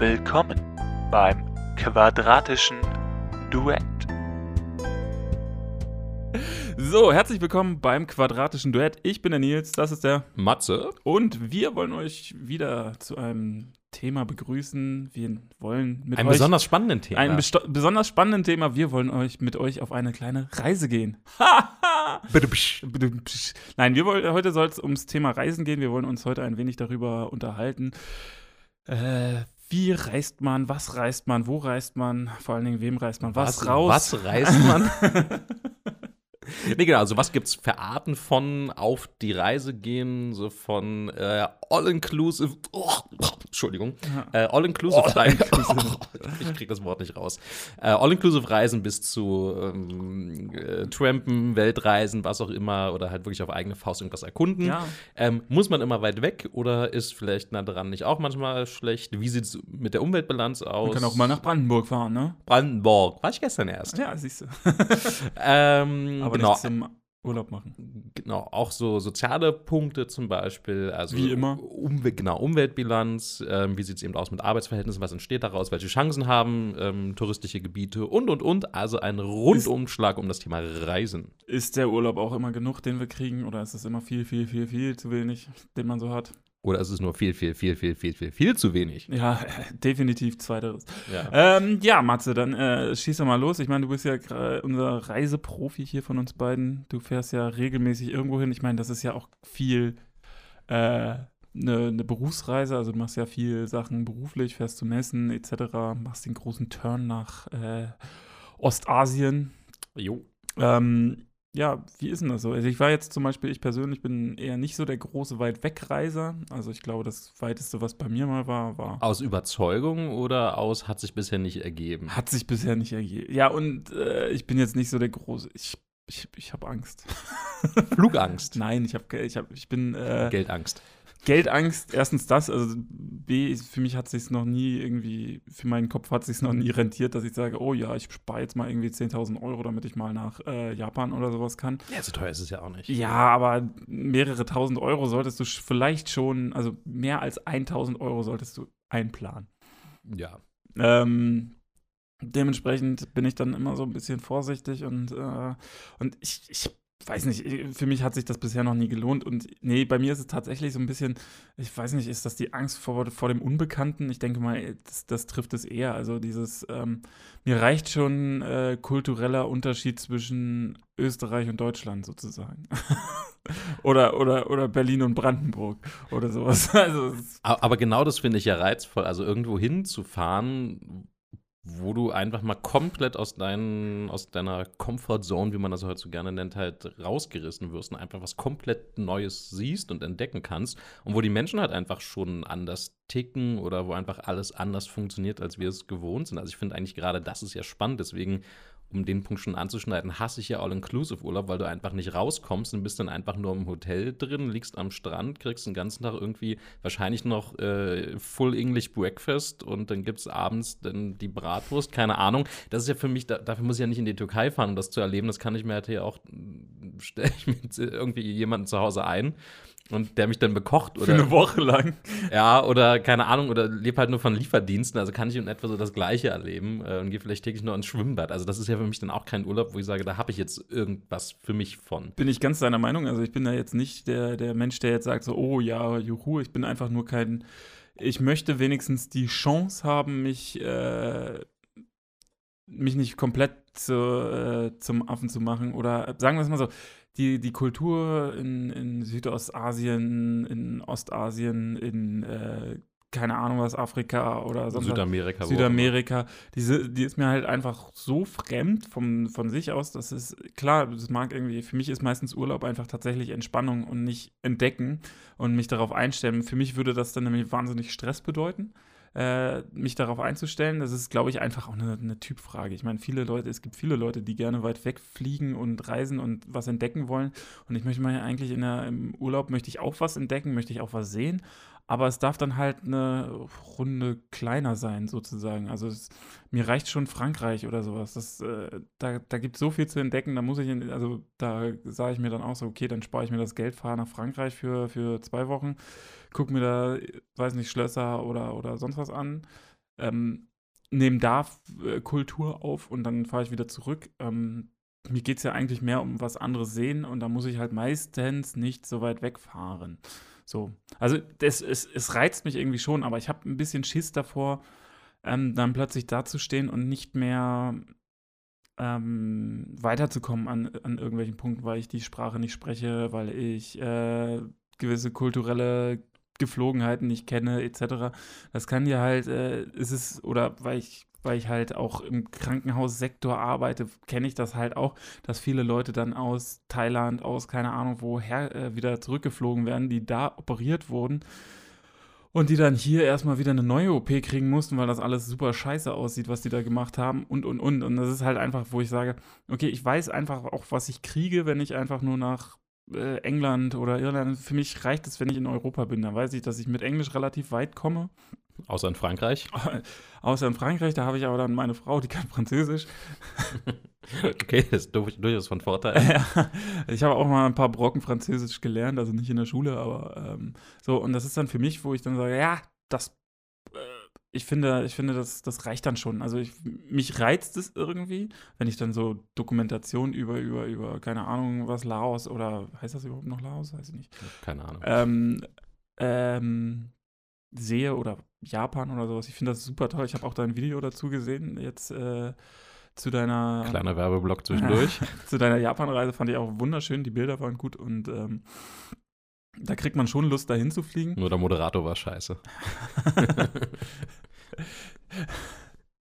Willkommen beim quadratischen Duett. So, herzlich willkommen beim quadratischen Duett. Ich bin der Nils, das ist der Matze. und wir wollen euch wieder zu einem Thema begrüßen. Wir wollen mit Ein euch besonders spannendes Thema. ein besonders spannenden Thema. Wir wollen euch mit euch auf eine kleine Reise gehen. Nein, wir wollen, heute soll es ums Thema Reisen gehen. Wir wollen uns heute ein wenig darüber unterhalten. Äh, wie reist man? Was reist man? Wo reist man? Vor allen Dingen, wem reist man? Was, raus? Was reißt man? nee, genau, also was gibt's für Arten von auf die Reise gehen, so von äh, All-Inclusive, oh, Entschuldigung, äh, All-Inclusive Reisen, ich krieg das Wort nicht raus, äh, All-Inclusive Reisen bis zu ähm, äh, Trampen, Weltreisen, was auch immer, oder halt wirklich auf eigene Faust irgendwas erkunden. Ja. Ähm, muss man immer weit weg oder ist vielleicht nah dran nicht auch manchmal schlecht? Wie sieht's mit der Umweltbilanz aus? Man kann auch mal nach Brandenburg fahren, ne? Brandenburg. War ich gestern erst. Ja, siehst du. Ähm, Aber genau, nicht zum Urlaub machen. genau, auch so soziale Punkte zum Beispiel. Also Wie immer. Umwelt, genau, Umweltbilanz. Ähm, wie sieht es eben aus mit Arbeitsverhältnissen? Was entsteht daraus? Welche Chancen haben ähm, touristische Gebiete? Und, und, und. Also ein Rundumschlag um das Thema Reisen. Ist der Urlaub auch immer genug, den wir kriegen? Oder ist es immer viel, viel, viel, viel zu wenig, den man so hat? Oder ist es nur viel, viel, viel, viel, viel, viel, viel zu wenig? Ja, definitiv zweiteres. Ja. Ähm, ja, Matze, dann äh, schieß doch mal los. Ich meine, du bist ja gra- unser Reiseprofi hier von uns beiden. Du fährst ja regelmäßig irgendwo hin. Ich meine, das ist ja auch viel eine ne Berufsreise. Also du machst ja viel Sachen beruflich, fährst zu Messen etc., machst den großen Turn nach äh, Ostasien. Jo. Ähm, ja, wie ist denn das so? Also ich war jetzt zum Beispiel, ich persönlich bin eher nicht so der große Weit-Wegreiser. Also ich glaube, das weiteste, was bei mir mal war, war Aus Überzeugung oder aus hat sich bisher nicht ergeben? Hat sich bisher nicht ergeben. Ja, und äh, ich bin jetzt nicht so der große. Ich, ich, ich habe Angst. Flugangst. Nein, ich habe ich hab, ich bin äh, Geldangst. Geldangst. Erstens das, also B, für mich hat sich noch nie irgendwie, für meinen Kopf hat sich noch nie rentiert, dass ich sage, oh ja, ich spare jetzt mal irgendwie 10.000 Euro, damit ich mal nach äh, Japan oder sowas kann. Ja, so teuer ist es ja auch nicht. Ja, aber mehrere tausend Euro solltest du vielleicht schon, also mehr als 1.000 Euro solltest du einplanen. Ja. Ähm, dementsprechend bin ich dann immer so ein bisschen vorsichtig und, äh, und ich, ich weiß nicht, für mich hat sich das bisher noch nie gelohnt und nee, bei mir ist es tatsächlich so ein bisschen, ich weiß nicht, ist das die Angst vor, vor dem Unbekannten? Ich denke mal, das, das trifft es eher. Also dieses, ähm, mir reicht schon äh, kultureller Unterschied zwischen Österreich und Deutschland sozusagen. oder, oder, oder Berlin und Brandenburg oder sowas. Also, Aber genau das finde ich ja reizvoll. Also irgendwo hinzufahren, wo du einfach mal komplett aus, deinen, aus deiner Comfortzone, wie man das heute so gerne nennt, halt rausgerissen wirst und einfach was komplett Neues siehst und entdecken kannst. Und wo die Menschen halt einfach schon anders ticken oder wo einfach alles anders funktioniert, als wir es gewohnt sind. Also ich finde eigentlich gerade das ist ja spannend. Deswegen um den Punkt schon anzuschneiden, hasse ich ja All-Inclusive-Urlaub, weil du einfach nicht rauskommst und bist dann einfach nur im Hotel drin, liegst am Strand, kriegst den ganzen Tag irgendwie wahrscheinlich noch äh, Full English Breakfast und dann gibt es abends dann die Bratwurst, keine Ahnung. Das ist ja für mich, da, dafür muss ich ja nicht in die Türkei fahren, um das zu erleben. Das kann ich mir halt hier auch, stelle ich mir irgendwie jemanden zu Hause ein und der mich dann bekocht für oder eine Woche lang. ja, oder keine Ahnung, oder lebe halt nur von Lieferdiensten, also kann ich in etwa so das Gleiche erleben äh, und gehe vielleicht täglich nur ins Schwimmbad. Also das ist ja für mich dann auch kein Urlaub, wo ich sage, da habe ich jetzt irgendwas für mich von. Bin ich ganz deiner Meinung. Also ich bin da jetzt nicht der, der Mensch, der jetzt sagt so, oh ja, juhu, ich bin einfach nur kein. Ich möchte wenigstens die Chance haben, mich, äh, mich nicht komplett zu, äh, zum Affen zu machen. Oder sagen wir es mal so, die, die Kultur in, in Südostasien, in Ostasien, in äh, keine Ahnung was, Afrika oder sonst. Südamerika. Südamerika, diese, die ist mir halt einfach so fremd vom, von sich aus, dass es, klar, das mag irgendwie, für mich ist meistens Urlaub einfach tatsächlich Entspannung und nicht entdecken und mich darauf einstellen. Für mich würde das dann nämlich wahnsinnig Stress bedeuten, äh, mich darauf einzustellen. Das ist, glaube ich, einfach auch eine, eine Typfrage. Ich meine, viele Leute, es gibt viele Leute, die gerne weit wegfliegen und reisen und was entdecken wollen. Und ich möchte mal eigentlich in der, im Urlaub möchte ich auch was entdecken, möchte ich auch was sehen. Aber es darf dann halt eine Runde kleiner sein, sozusagen. Also es, mir reicht schon Frankreich oder sowas. Das, äh, da da gibt es so viel zu entdecken, da muss ich, in, also da sage ich mir dann auch so, okay, dann spare ich mir das Geld, fahre nach Frankreich für, für zwei Wochen, gucke mir da, weiß nicht, Schlösser oder, oder sonst was an. ähm, nehme da äh, Kultur auf und dann fahre ich wieder zurück. Ähm, mir geht es ja eigentlich mehr um was anderes sehen und da muss ich halt meistens nicht so weit wegfahren. So. Also das, es, es reizt mich irgendwie schon, aber ich habe ein bisschen Schiss davor, ähm, dann plötzlich dazustehen und nicht mehr ähm, weiterzukommen an, an irgendwelchen Punkten, weil ich die Sprache nicht spreche, weil ich äh, gewisse kulturelle Geflogenheiten nicht kenne, etc. Das kann ja halt, äh, ist es, oder weil ich, weil ich halt auch im Krankenhaussektor arbeite, kenne ich das halt auch, dass viele Leute dann aus Thailand, aus keine Ahnung woher äh, wieder zurückgeflogen werden, die da operiert wurden und die dann hier erstmal wieder eine neue OP kriegen mussten, weil das alles super scheiße aussieht, was die da gemacht haben und und und. Und das ist halt einfach, wo ich sage, okay, ich weiß einfach auch, was ich kriege, wenn ich einfach nur nach äh, England oder Irland, für mich reicht es, wenn ich in Europa bin. Da weiß ich, dass ich mit Englisch relativ weit komme. Außer in Frankreich? Außer in Frankreich, da habe ich aber dann meine Frau, die kann Französisch. okay, das ist durchaus von Vorteil. Ja, ich habe auch mal ein paar Brocken Französisch gelernt, also nicht in der Schule, aber ähm, so, und das ist dann für mich, wo ich dann sage, ja, das ich finde, ich finde, das, das reicht dann schon. Also ich, mich reizt es irgendwie, wenn ich dann so Dokumentation über, über, über, keine Ahnung, was Laos oder heißt das überhaupt noch Laos? Weiß ich nicht. Keine Ahnung. Ähm, ähm, sehe oder Japan oder sowas. Ich finde das super toll. Ich habe auch dein Video dazu gesehen, jetzt äh, zu deiner. Kleiner Werbeblock zwischendurch. zu deiner Japan-Reise fand ich auch wunderschön. Die Bilder waren gut und ähm, da kriegt man schon Lust, dahin zu fliegen. Nur der Moderator war scheiße.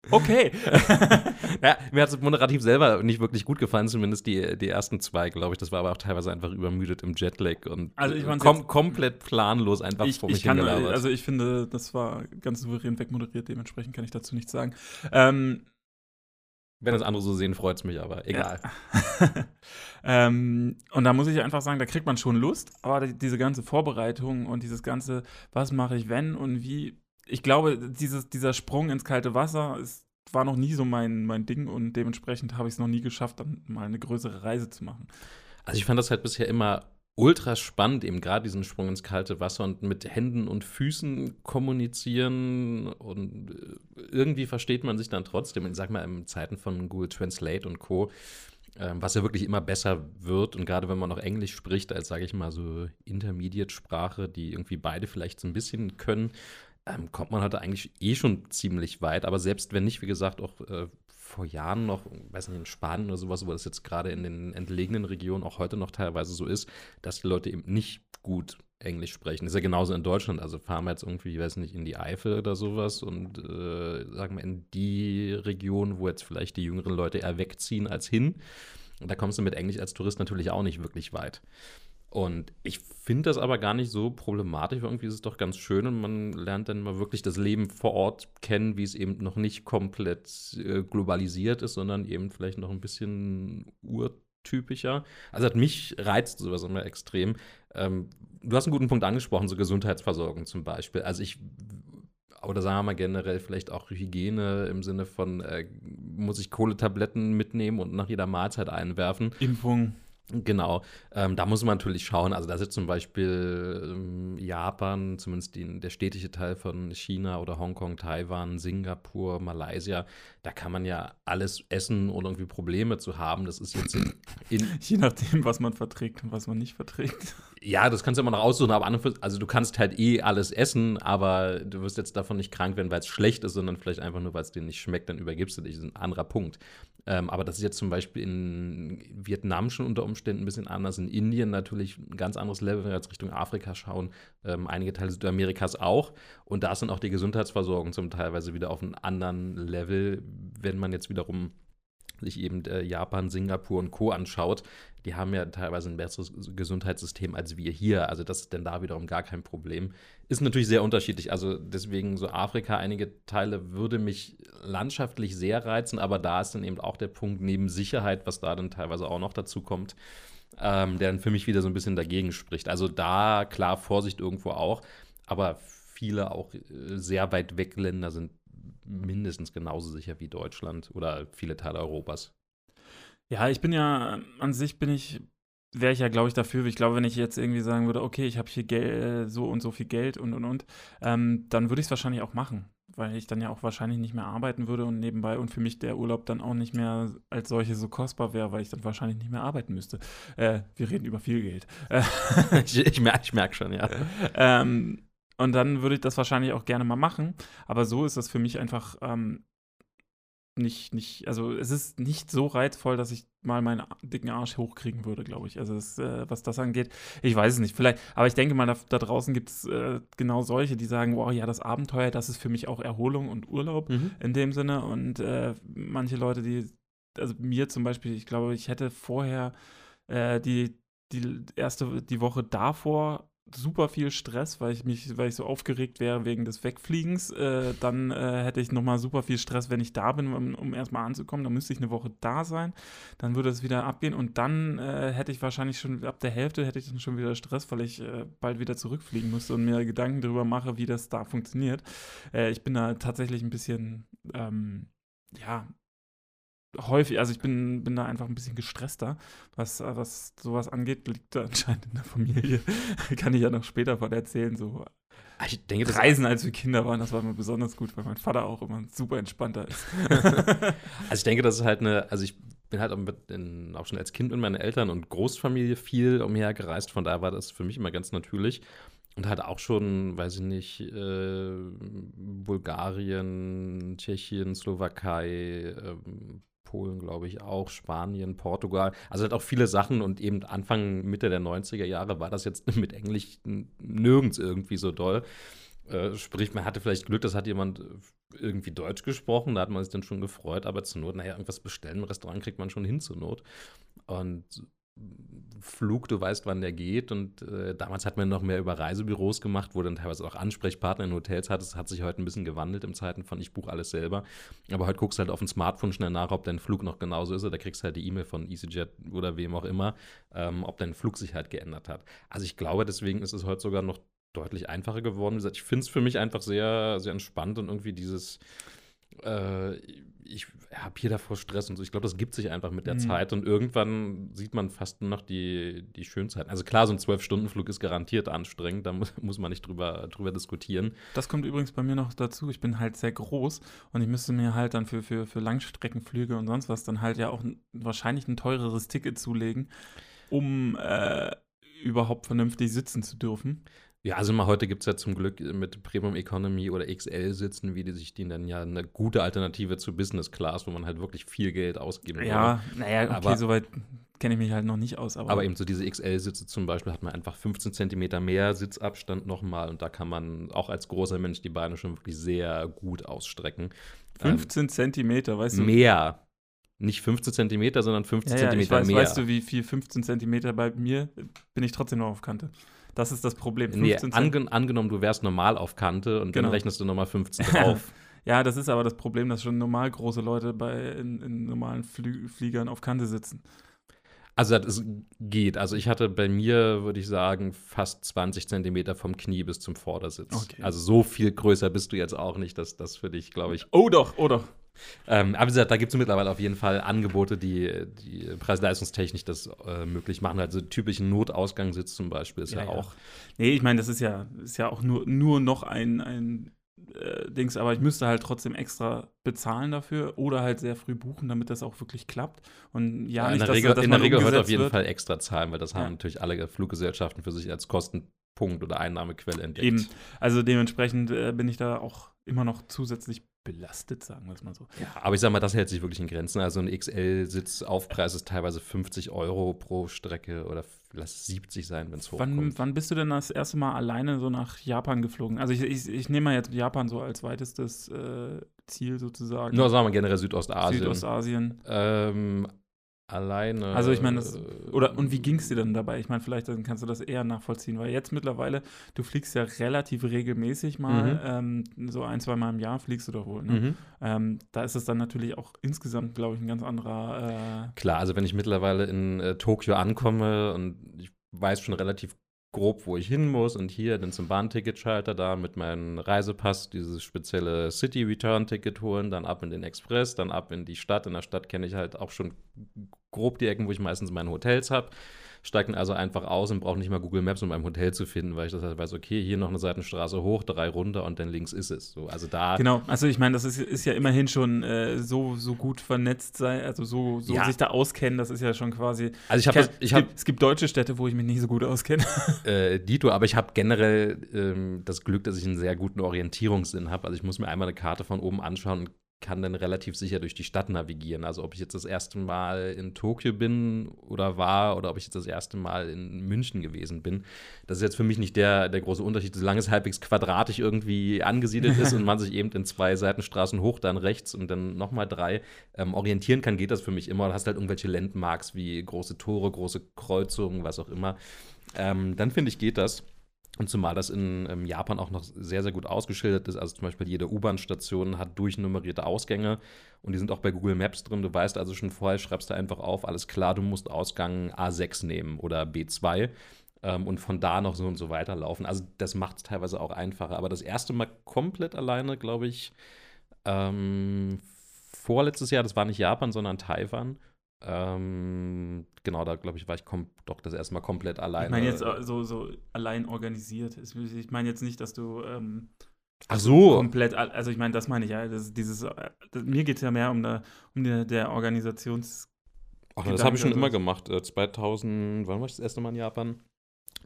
Okay. ja, mir hat es moderativ selber nicht wirklich gut gefallen, zumindest die, die ersten zwei, glaube ich. Das war aber auch teilweise einfach übermüdet im Jetlag und also ich kom komplett planlos einfach ich, vor mich ich kann, Also ich finde, das war ganz souverän wegmoderiert, dementsprechend kann ich dazu nichts sagen. Ähm, wenn das andere so sehen, freut es mich aber. Egal. Ja. ähm, und da muss ich einfach sagen, da kriegt man schon Lust, aber diese ganze Vorbereitung und dieses ganze, was mache ich wenn und wie, ich glaube, dieses, dieser Sprung ins kalte Wasser ist, war noch nie so mein, mein Ding und dementsprechend habe ich es noch nie geschafft, dann mal eine größere Reise zu machen. Also ich fand das halt bisher immer ultra spannend, eben gerade diesen Sprung ins kalte Wasser und mit Händen und Füßen kommunizieren und äh, irgendwie versteht man sich dann trotzdem. Ich sag mal, in Zeiten von Google Translate und Co., ähm, was ja wirklich immer besser wird und gerade wenn man noch Englisch spricht, als sage ich mal so Intermediate-Sprache, die irgendwie beide vielleicht so ein bisschen können, ähm, kommt man heute eigentlich eh schon ziemlich weit. Aber selbst wenn nicht, wie gesagt, auch äh, vor Jahren noch, weiß nicht, in Spanien oder sowas, wo das jetzt gerade in den entlegenen Regionen auch heute noch teilweise so ist, dass die Leute eben nicht gut Englisch sprechen. Ist ja genauso in Deutschland. Also fahren wir jetzt irgendwie, ich weiß nicht, in die Eifel oder sowas und äh, sagen wir in die Region, wo jetzt vielleicht die jüngeren Leute eher wegziehen als hin. Und da kommst du mit Englisch als Tourist natürlich auch nicht wirklich weit. Und ich finde das aber gar nicht so problematisch. Irgendwie ist es doch ganz schön und man lernt dann mal wirklich das Leben vor Ort kennen, wie es eben noch nicht komplett äh, globalisiert ist, sondern eben vielleicht noch ein bisschen urtypischer. Also hat mich reizt sowas immer extrem. Ähm, du hast einen guten Punkt angesprochen, so Gesundheitsversorgung zum Beispiel. Also ich oder sagen wir mal generell vielleicht auch Hygiene im Sinne von, äh, muss ich Kohletabletten mitnehmen und nach jeder Mahlzeit einwerfen. Impfung. Genau, ähm, da muss man natürlich schauen. Also, da ist zum Beispiel ähm, Japan, zumindest die, der städtische Teil von China oder Hongkong, Taiwan, Singapur, Malaysia, da kann man ja alles essen, ohne irgendwie Probleme zu haben. Das ist jetzt in, in Je nachdem, was man verträgt und was man nicht verträgt. Ja, das kannst du immer noch aussuchen, aber also du kannst halt eh alles essen, aber du wirst jetzt davon nicht krank werden, weil es schlecht ist, sondern vielleicht einfach nur, weil es dir nicht schmeckt, dann übergibst du dich. Das ist ein anderer Punkt. Ähm, aber das ist jetzt zum Beispiel in Vietnam schon unter Umständen ein bisschen anders, in Indien natürlich ein ganz anderes Level, wenn wir jetzt Richtung Afrika schauen, ähm, einige Teile Südamerikas auch. Und da ist dann auch die Gesundheitsversorgung zum Teilweise wieder auf einem anderen Level, wenn man jetzt wiederum sich eben äh, Japan, Singapur und Co. anschaut, die haben ja teilweise ein besseres Gesundheitssystem als wir hier. Also das ist denn da wiederum gar kein Problem. Ist natürlich sehr unterschiedlich. Also deswegen so Afrika, einige Teile würde mich landschaftlich sehr reizen, aber da ist dann eben auch der Punkt neben Sicherheit, was da dann teilweise auch noch dazu kommt, ähm, der dann für mich wieder so ein bisschen dagegen spricht. Also da klar Vorsicht irgendwo auch, aber viele auch äh, sehr weit weg Länder sind mindestens genauso sicher wie Deutschland oder viele Teile Europas. Ja, ich bin ja, an sich bin ich, wäre ich ja, glaube ich, dafür. Ich glaube, wenn ich jetzt irgendwie sagen würde, okay, ich habe hier Geld, so und so viel Geld und und und, ähm, dann würde ich es wahrscheinlich auch machen. weil ich dann ja auch wahrscheinlich nicht mehr arbeiten würde und nebenbei und für mich der Urlaub dann auch nicht mehr als solche so kostbar wäre, weil ich dann wahrscheinlich nicht mehr arbeiten müsste. Äh, wir reden über viel Geld. Äh, ich ich merke ich merk schon, ja. ähm, und dann würde ich das wahrscheinlich auch gerne mal machen. Aber so ist das für mich einfach ähm, nicht, nicht, also es ist nicht so reizvoll, dass ich mal meinen dicken Arsch hochkriegen würde, glaube ich. Also das, äh, was das angeht, ich weiß es nicht. Vielleicht, aber ich denke mal, da, da draußen gibt es äh, genau solche, die sagen, wow, ja, das Abenteuer, das ist für mich auch Erholung und Urlaub Mhm. in dem Sinne. Und äh, manche Leute, die, also mir zum Beispiel, ich glaube, ich hätte vorher äh, die, die erste, die Woche davor super viel Stress, weil ich mich, weil ich so aufgeregt wäre wegen des Wegfliegens. Äh, dann äh, hätte ich nochmal super viel Stress, wenn ich da bin, um, um erstmal anzukommen. Dann müsste ich eine Woche da sein. Dann würde es wieder abgehen und dann äh, hätte ich wahrscheinlich schon ab der Hälfte hätte ich dann schon wieder Stress, weil ich äh, bald wieder zurückfliegen müsste und mir Gedanken darüber mache, wie das da funktioniert. Äh, ich bin da tatsächlich ein bisschen, ähm, ja, häufig, also ich bin, bin da einfach ein bisschen gestresster, was, äh, was sowas angeht, liegt da anscheinend in der Familie. Kann ich ja noch später von erzählen, so Ah, Ich denke, das Reisen, als wir Kinder waren, das war immer besonders gut, weil mein Vater auch immer super entspannter ist. Also ich denke, das ist halt eine, also ich bin halt auch, in, auch schon als Kind mit meinen Eltern und Großfamilie viel umher gereist, von daher war das für mich immer ganz natürlich. Und halt auch schon, weiß ich nicht, äh, Bulgarien, Tschechien, Slowakei, ähm, Polen, glaube ich, auch, Spanien, Portugal. Also halt auch viele Sachen und eben Anfang, Mitte der 90er Jahre war das jetzt mit Englisch nirgends irgendwie so doll. Äh, sprich, man hatte vielleicht Glück, das hat jemand irgendwie Deutsch gesprochen, da hat man sich dann schon gefreut, aber zur Not, naja, irgendwas bestellen im Restaurant kriegt man schon hin zur Not. Und Flug, du weißt, wann der geht. Und äh, damals hat man noch mehr über Reisebüros gemacht, wo dann teilweise auch Ansprechpartner in Hotels hat. Das hat sich heute ein bisschen gewandelt im Zeiten von ich buche alles selber. Aber heute guckst du halt auf dem Smartphone schnell nach, ob dein Flug noch genauso ist. Oder kriegst halt die E-Mail von EasyJet oder wem auch immer, ähm, ob dein Flug sich halt geändert hat. Also ich glaube, deswegen ist es heute sogar noch deutlich einfacher geworden. Wie gesagt, ich finde es für mich einfach sehr, sehr entspannt und irgendwie dieses, äh, ich habe hier davor Stress und so. Ich glaube, das gibt sich einfach mit der Mhm. Zeit und irgendwann sieht man fast nur noch die, die Schönzeiten. Also klar, so ein Zwölf-Stunden-Flug ist garantiert anstrengend, da muss, muss man nicht drüber, drüber diskutieren. Das kommt übrigens bei mir noch dazu. Ich bin halt sehr groß und ich müsste mir halt dann für, für, für Langstreckenflüge und sonst was dann halt ja auch ein, wahrscheinlich ein teureres Ticket zulegen, um äh, überhaupt vernünftig sitzen zu dürfen. Ja, also mal heute gibt es ja zum Glück mit Premium Economy oder XL sitzen, wie die sich die dann ja eine gute Alternative zu Business Class, wo man halt wirklich viel Geld ausgeben Ja, naja, okay, Aber- soweit kenne ich mich halt noch nicht aus. Aber, Aber eben so diese XL-Sitze zum Beispiel hat man einfach 15 Zentimeter mehr Sitzabstand nochmal und da kann man auch als großer Mensch die Beine schon wirklich sehr gut ausstrecken. 15 Zentimeter, weißt ähm, du? mehr. Nicht 15 Zentimeter, sondern 15 Ja, ja, ich Zentimeter weiß, mehr. weißt du, wie viel 15 Zentimeter bei mir, bin ich trotzdem noch auf Kante. Das ist das Problem. nee, 15 Zent- ange angenommen, du wärst normal auf Kante und Genau. dann rechnest du nochmal 15 drauf. Ja, das ist aber das Problem, dass schon normal große Leute bei in, in normalen Flü Fliegern auf Kante sitzen. Also es geht. Also ich hatte bei mir, würde ich sagen, fast 20 Zentimeter vom Knie bis zum Vordersitz. Okay. Also so viel größer bist du jetzt auch nicht, dass das für dich, glaube ich, Oh doch, oh doch. Ähm, aber wie gesagt, da gibt es mittlerweile auf jeden Fall Angebote, die, die preis-leistungstechnisch das äh, möglich machen. Also typischen Notausgangssitz zum Beispiel ist ja, Ja, ja. auch. Nee, ich meine, das ist ja, ist ja auch nur, nur noch ein, ein äh, Dings, aber ich müsste halt trotzdem extra bezahlen dafür oder halt sehr früh buchen, damit das auch wirklich klappt. Und ja, in nicht, der dass, Regel, dass in der Regel umgesetzt auf jeden wird. Fall extra zahlen, weil das Ja. haben natürlich alle Fluggesellschaften für sich als Kostenpunkt oder Einnahmequelle entdeckt. Eben. Also dementsprechend äh, bin ich da auch immer noch zusätzlich belastet, sagen wir es mal so. Ja, aber ich sag mal, das hält sich wirklich in Grenzen. Also ein XL-Sitzaufpreis ist teilweise 50 Euro pro Strecke oder lass es 70 sein, wenn es hochkommt. Wann, wann bist du denn das erste Mal alleine so nach Japan geflogen? Also ich, ich, ich nehme mal jetzt Japan so als weitestes äh, Ziel sozusagen. Nur sagen wir generell Südostasien. Südostasien. Ähm, alleine. Also ich meine, das- äh, Oder und wie ging es dir denn dabei? Ich meine, vielleicht dann kannst du das eher nachvollziehen, weil jetzt mittlerweile, du fliegst ja relativ regelmäßig mal, ähm, so ein, zwei Mal im Jahr fliegst du doch wohl. Ne? Mhm. Ähm, da ist es dann natürlich auch insgesamt, glaube ich, ein ganz anderer. Klar, also wenn ich mittlerweile in äh, Tokio ankomme und ich weiß schon relativ grob, wo ich hin muss und hier dann zum Bahnticketschalter da mit meinem Reisepass dieses spezielle City Return Ticket holen, dann ab in den Express, dann ab in die Stadt. In der Stadt kenne ich halt auch schon grob die Ecken, wo ich meistens meine Hotels habe. Steige dann also einfach aus und brauche nicht mal Google Maps, um mein Hotel zu finden, weil ich das halt weiß, okay, hier noch eine Seitenstraße hoch, drei runter und dann links ist es. So, also da. Genau, also ich meine, das ist, ist ja immerhin schon äh, so, so gut vernetzt sein, also so, so Ja. sich da auskennen, das ist ja schon quasi. Also ich habe ich es, habe gibt, es gibt deutsche Städte, wo ich mich nicht so gut auskenne. äh, Dito, aber ich habe generell ähm, das Glück, dass ich einen sehr guten Orientierungssinn habe. Also ich muss mir einmal eine Karte von oben anschauen und kann dann relativ sicher durch die Stadt navigieren. Also ob ich jetzt das erste Mal in Tokio bin oder war oder ob ich jetzt das erste Mal in München gewesen bin. Das ist jetzt für mich nicht der, der große Unterschied, solange es halbwegs quadratisch irgendwie angesiedelt ist und man sich eben in zwei Seitenstraßen hoch, dann rechts und dann nochmal drei ähm, orientieren kann, geht das für mich immer. Du hast halt irgendwelche Landmarks wie große Tore, große Kreuzungen, was auch immer. Ähm, dann finde ich, geht das. Und zumal das in ähm, Japan auch noch sehr, sehr gut ausgeschildert ist. Also zum Beispiel jede U-Bahn-Station hat durchnummerierte Ausgänge und die sind auch bei Google Maps drin. Du weißt also schon vorher, schreibst du einfach auf, alles klar, du musst Ausgang A6 nehmen oder B2 ähm, und von da noch so und so weiterlaufen. Also das macht es teilweise auch einfacher. Aber das erste Mal komplett alleine, glaube ich, ähm, vorletztes Jahr, das war nicht Japan, sondern Taiwan. Ähm, genau, da glaube ich, war ich doch das erste Mal komplett alleine. Ich meine jetzt äh, so, so allein organisiert. Ich meine jetzt nicht, dass du ähm, Ach so. komplett, al- also ich meine, das meine ich ja. Das, dieses, äh, das, mir geht es ja mehr um, der, um der, der Organisations. Ach, das habe ich schon immer gemacht. Äh, 2000, wann war ich das erste Mal in Japan?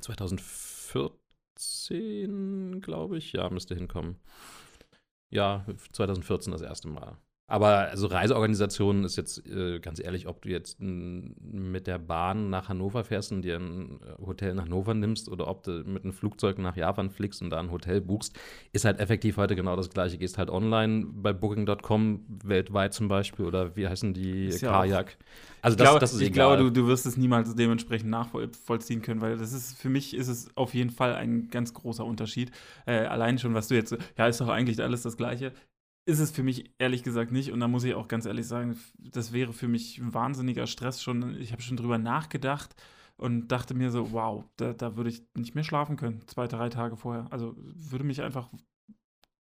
2014, glaube ich. Ja, müsste hinkommen. Ja, 2014 das erste Mal. Aber also Reiseorganisation ist jetzt, äh, ganz ehrlich, ob du jetzt mit der Bahn nach Hannover fährst und dir ein äh, Hotel nach Hannover nimmst oder ob du mit einem Flugzeug nach Japan fliegst und da ein Hotel buchst, ist halt effektiv heute genau das gleiche. Gehst halt online bei Booking.com weltweit zum Beispiel oder wie heißen die? Ist ja Kajak. Also ich glaube, das ist ich egal. glaube du, du wirst es niemals dementsprechend nachvollziehen können, weil das ist, für mich ist es auf jeden Fall ein ganz großer Unterschied. Äh, allein schon, was du jetzt, ja, ist doch eigentlich alles das Gleiche. Ist es für mich ehrlich gesagt nicht. Und da muss ich auch ganz ehrlich sagen, das wäre für mich ein wahnsinniger Stress schon. Ich habe schon drüber nachgedacht und dachte mir so, wow, da, da würde ich nicht mehr schlafen können, zwei, drei Tage vorher. Also würde mich einfach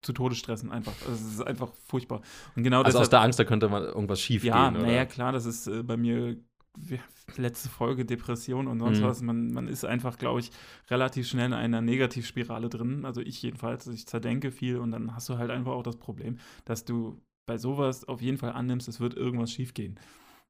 zu Tode stressen, einfach. Also es ist einfach furchtbar. Und genau also aus deshalb, der Angst, da könnte mal irgendwas schief ja, gehen. naja, oder? klar, das ist äh, bei mir letzte Folge Depression und sonst Mhm. was. Man, man ist einfach, glaube ich, relativ schnell in einer Negativspirale drin. Also ich jedenfalls, ich zerdenke viel und dann hast du halt einfach auch das Problem, dass du bei sowas auf jeden Fall annimmst, es wird irgendwas schiefgehen.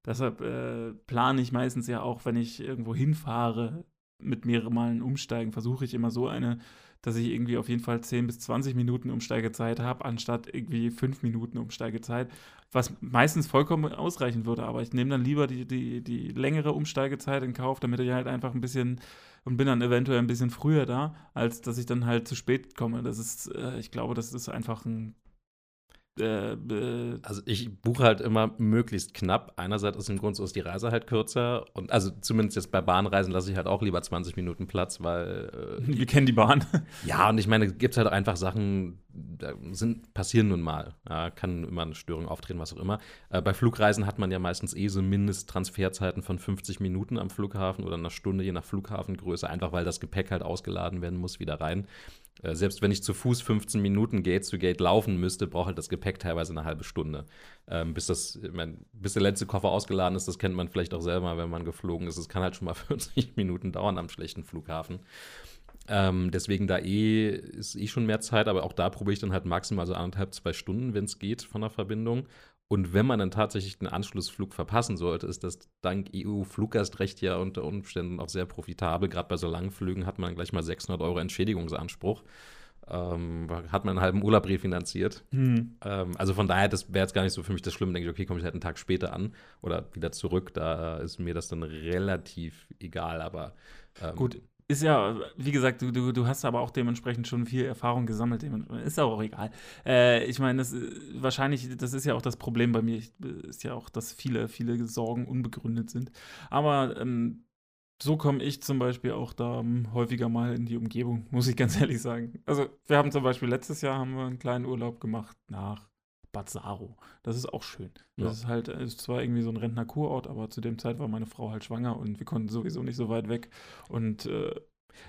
Deshalb äh, plane ich meistens ja auch, wenn ich irgendwo hinfahre, mit mehreren Malen umsteigen, versuche ich immer so eine, dass ich irgendwie auf jeden Fall 10 bis 20 Minuten Umsteigezeit habe, anstatt irgendwie 5 Minuten Umsteigezeit, was meistens vollkommen ausreichen würde. Aber ich nehme dann lieber die, die, die längere Umsteigezeit in Kauf, damit ich halt einfach ein bisschen und bin dann eventuell ein bisschen früher da, als dass ich dann halt zu spät komme. Das ist, äh, ich glaube, das ist einfach ein Also ich buche halt immer möglichst knapp. Einerseits aus dem Grund, so ist die Reise halt kürzer. Und also zumindest jetzt bei Bahnreisen lasse ich halt auch lieber 20 Minuten Platz, weil äh, wir kennen die Bahn. ja, und ich meine, es gibt halt auch einfach Sachen, da sind, passieren nun mal. Ja, kann immer eine Störung auftreten, was auch immer. Äh, bei Flugreisen hat man ja meistens eh so Mindesttransferzeiten von 50 Minuten am Flughafen oder einer Stunde, je nach Flughafengröße, einfach weil das Gepäck halt ausgeladen werden muss, wieder rein. Äh, selbst wenn ich zu Fuß 15 Minuten Gate zu Gate laufen müsste, braucht halt das Gepäck teilweise eine halbe Stunde. Ähm, bis, das, mein, bis der letzte Koffer ausgeladen ist, das kennt man vielleicht auch selber, wenn man geflogen ist. Es kann halt schon mal 40 Minuten dauern am schlechten Flughafen. Ähm, deswegen da eh ist eh schon mehr Zeit, aber auch da probiere ich dann halt maximal so anderthalb, zwei Stunden, wenn es geht, von der Verbindung. Und wenn man dann tatsächlich den Anschlussflug verpassen sollte, ist das dank EU-Fluggastrecht ja unter Umständen auch sehr profitabel. Gerade bei so langen Flügen hat man gleich mal 600 Euro Entschädigungsanspruch. Ähm, hat man einen halben Urlaub refinanziert. Hm. Ähm, also von daher, das wäre jetzt gar nicht so für mich das Schlimme. Denke ich, okay, komme ich halt einen Tag später an oder wieder zurück. Da ist mir das dann relativ egal. Aber ähm, Gut, ist ja, wie gesagt, du, du, du hast aber auch dementsprechend schon viel Erfahrung gesammelt. Ist auch egal. Äh, ich meine, das äh, wahrscheinlich, das ist ja auch das Problem bei mir. Ich, äh, ist ja auch, dass viele, viele Sorgen unbegründet sind. Aber ähm, so komme ich zum Beispiel auch da ähm, häufiger mal in die Umgebung, muss ich ganz ehrlich sagen. Also, wir haben zum Beispiel letztes Jahr haben wir einen kleinen Urlaub gemacht nach Bad Saro. Das ist auch schön. Das Ja. ist halt, äh, ist zwar irgendwie so ein Rentner-Kurort, aber zu dem Zeit war meine Frau halt schwanger und wir konnten sowieso nicht so weit weg. Und äh,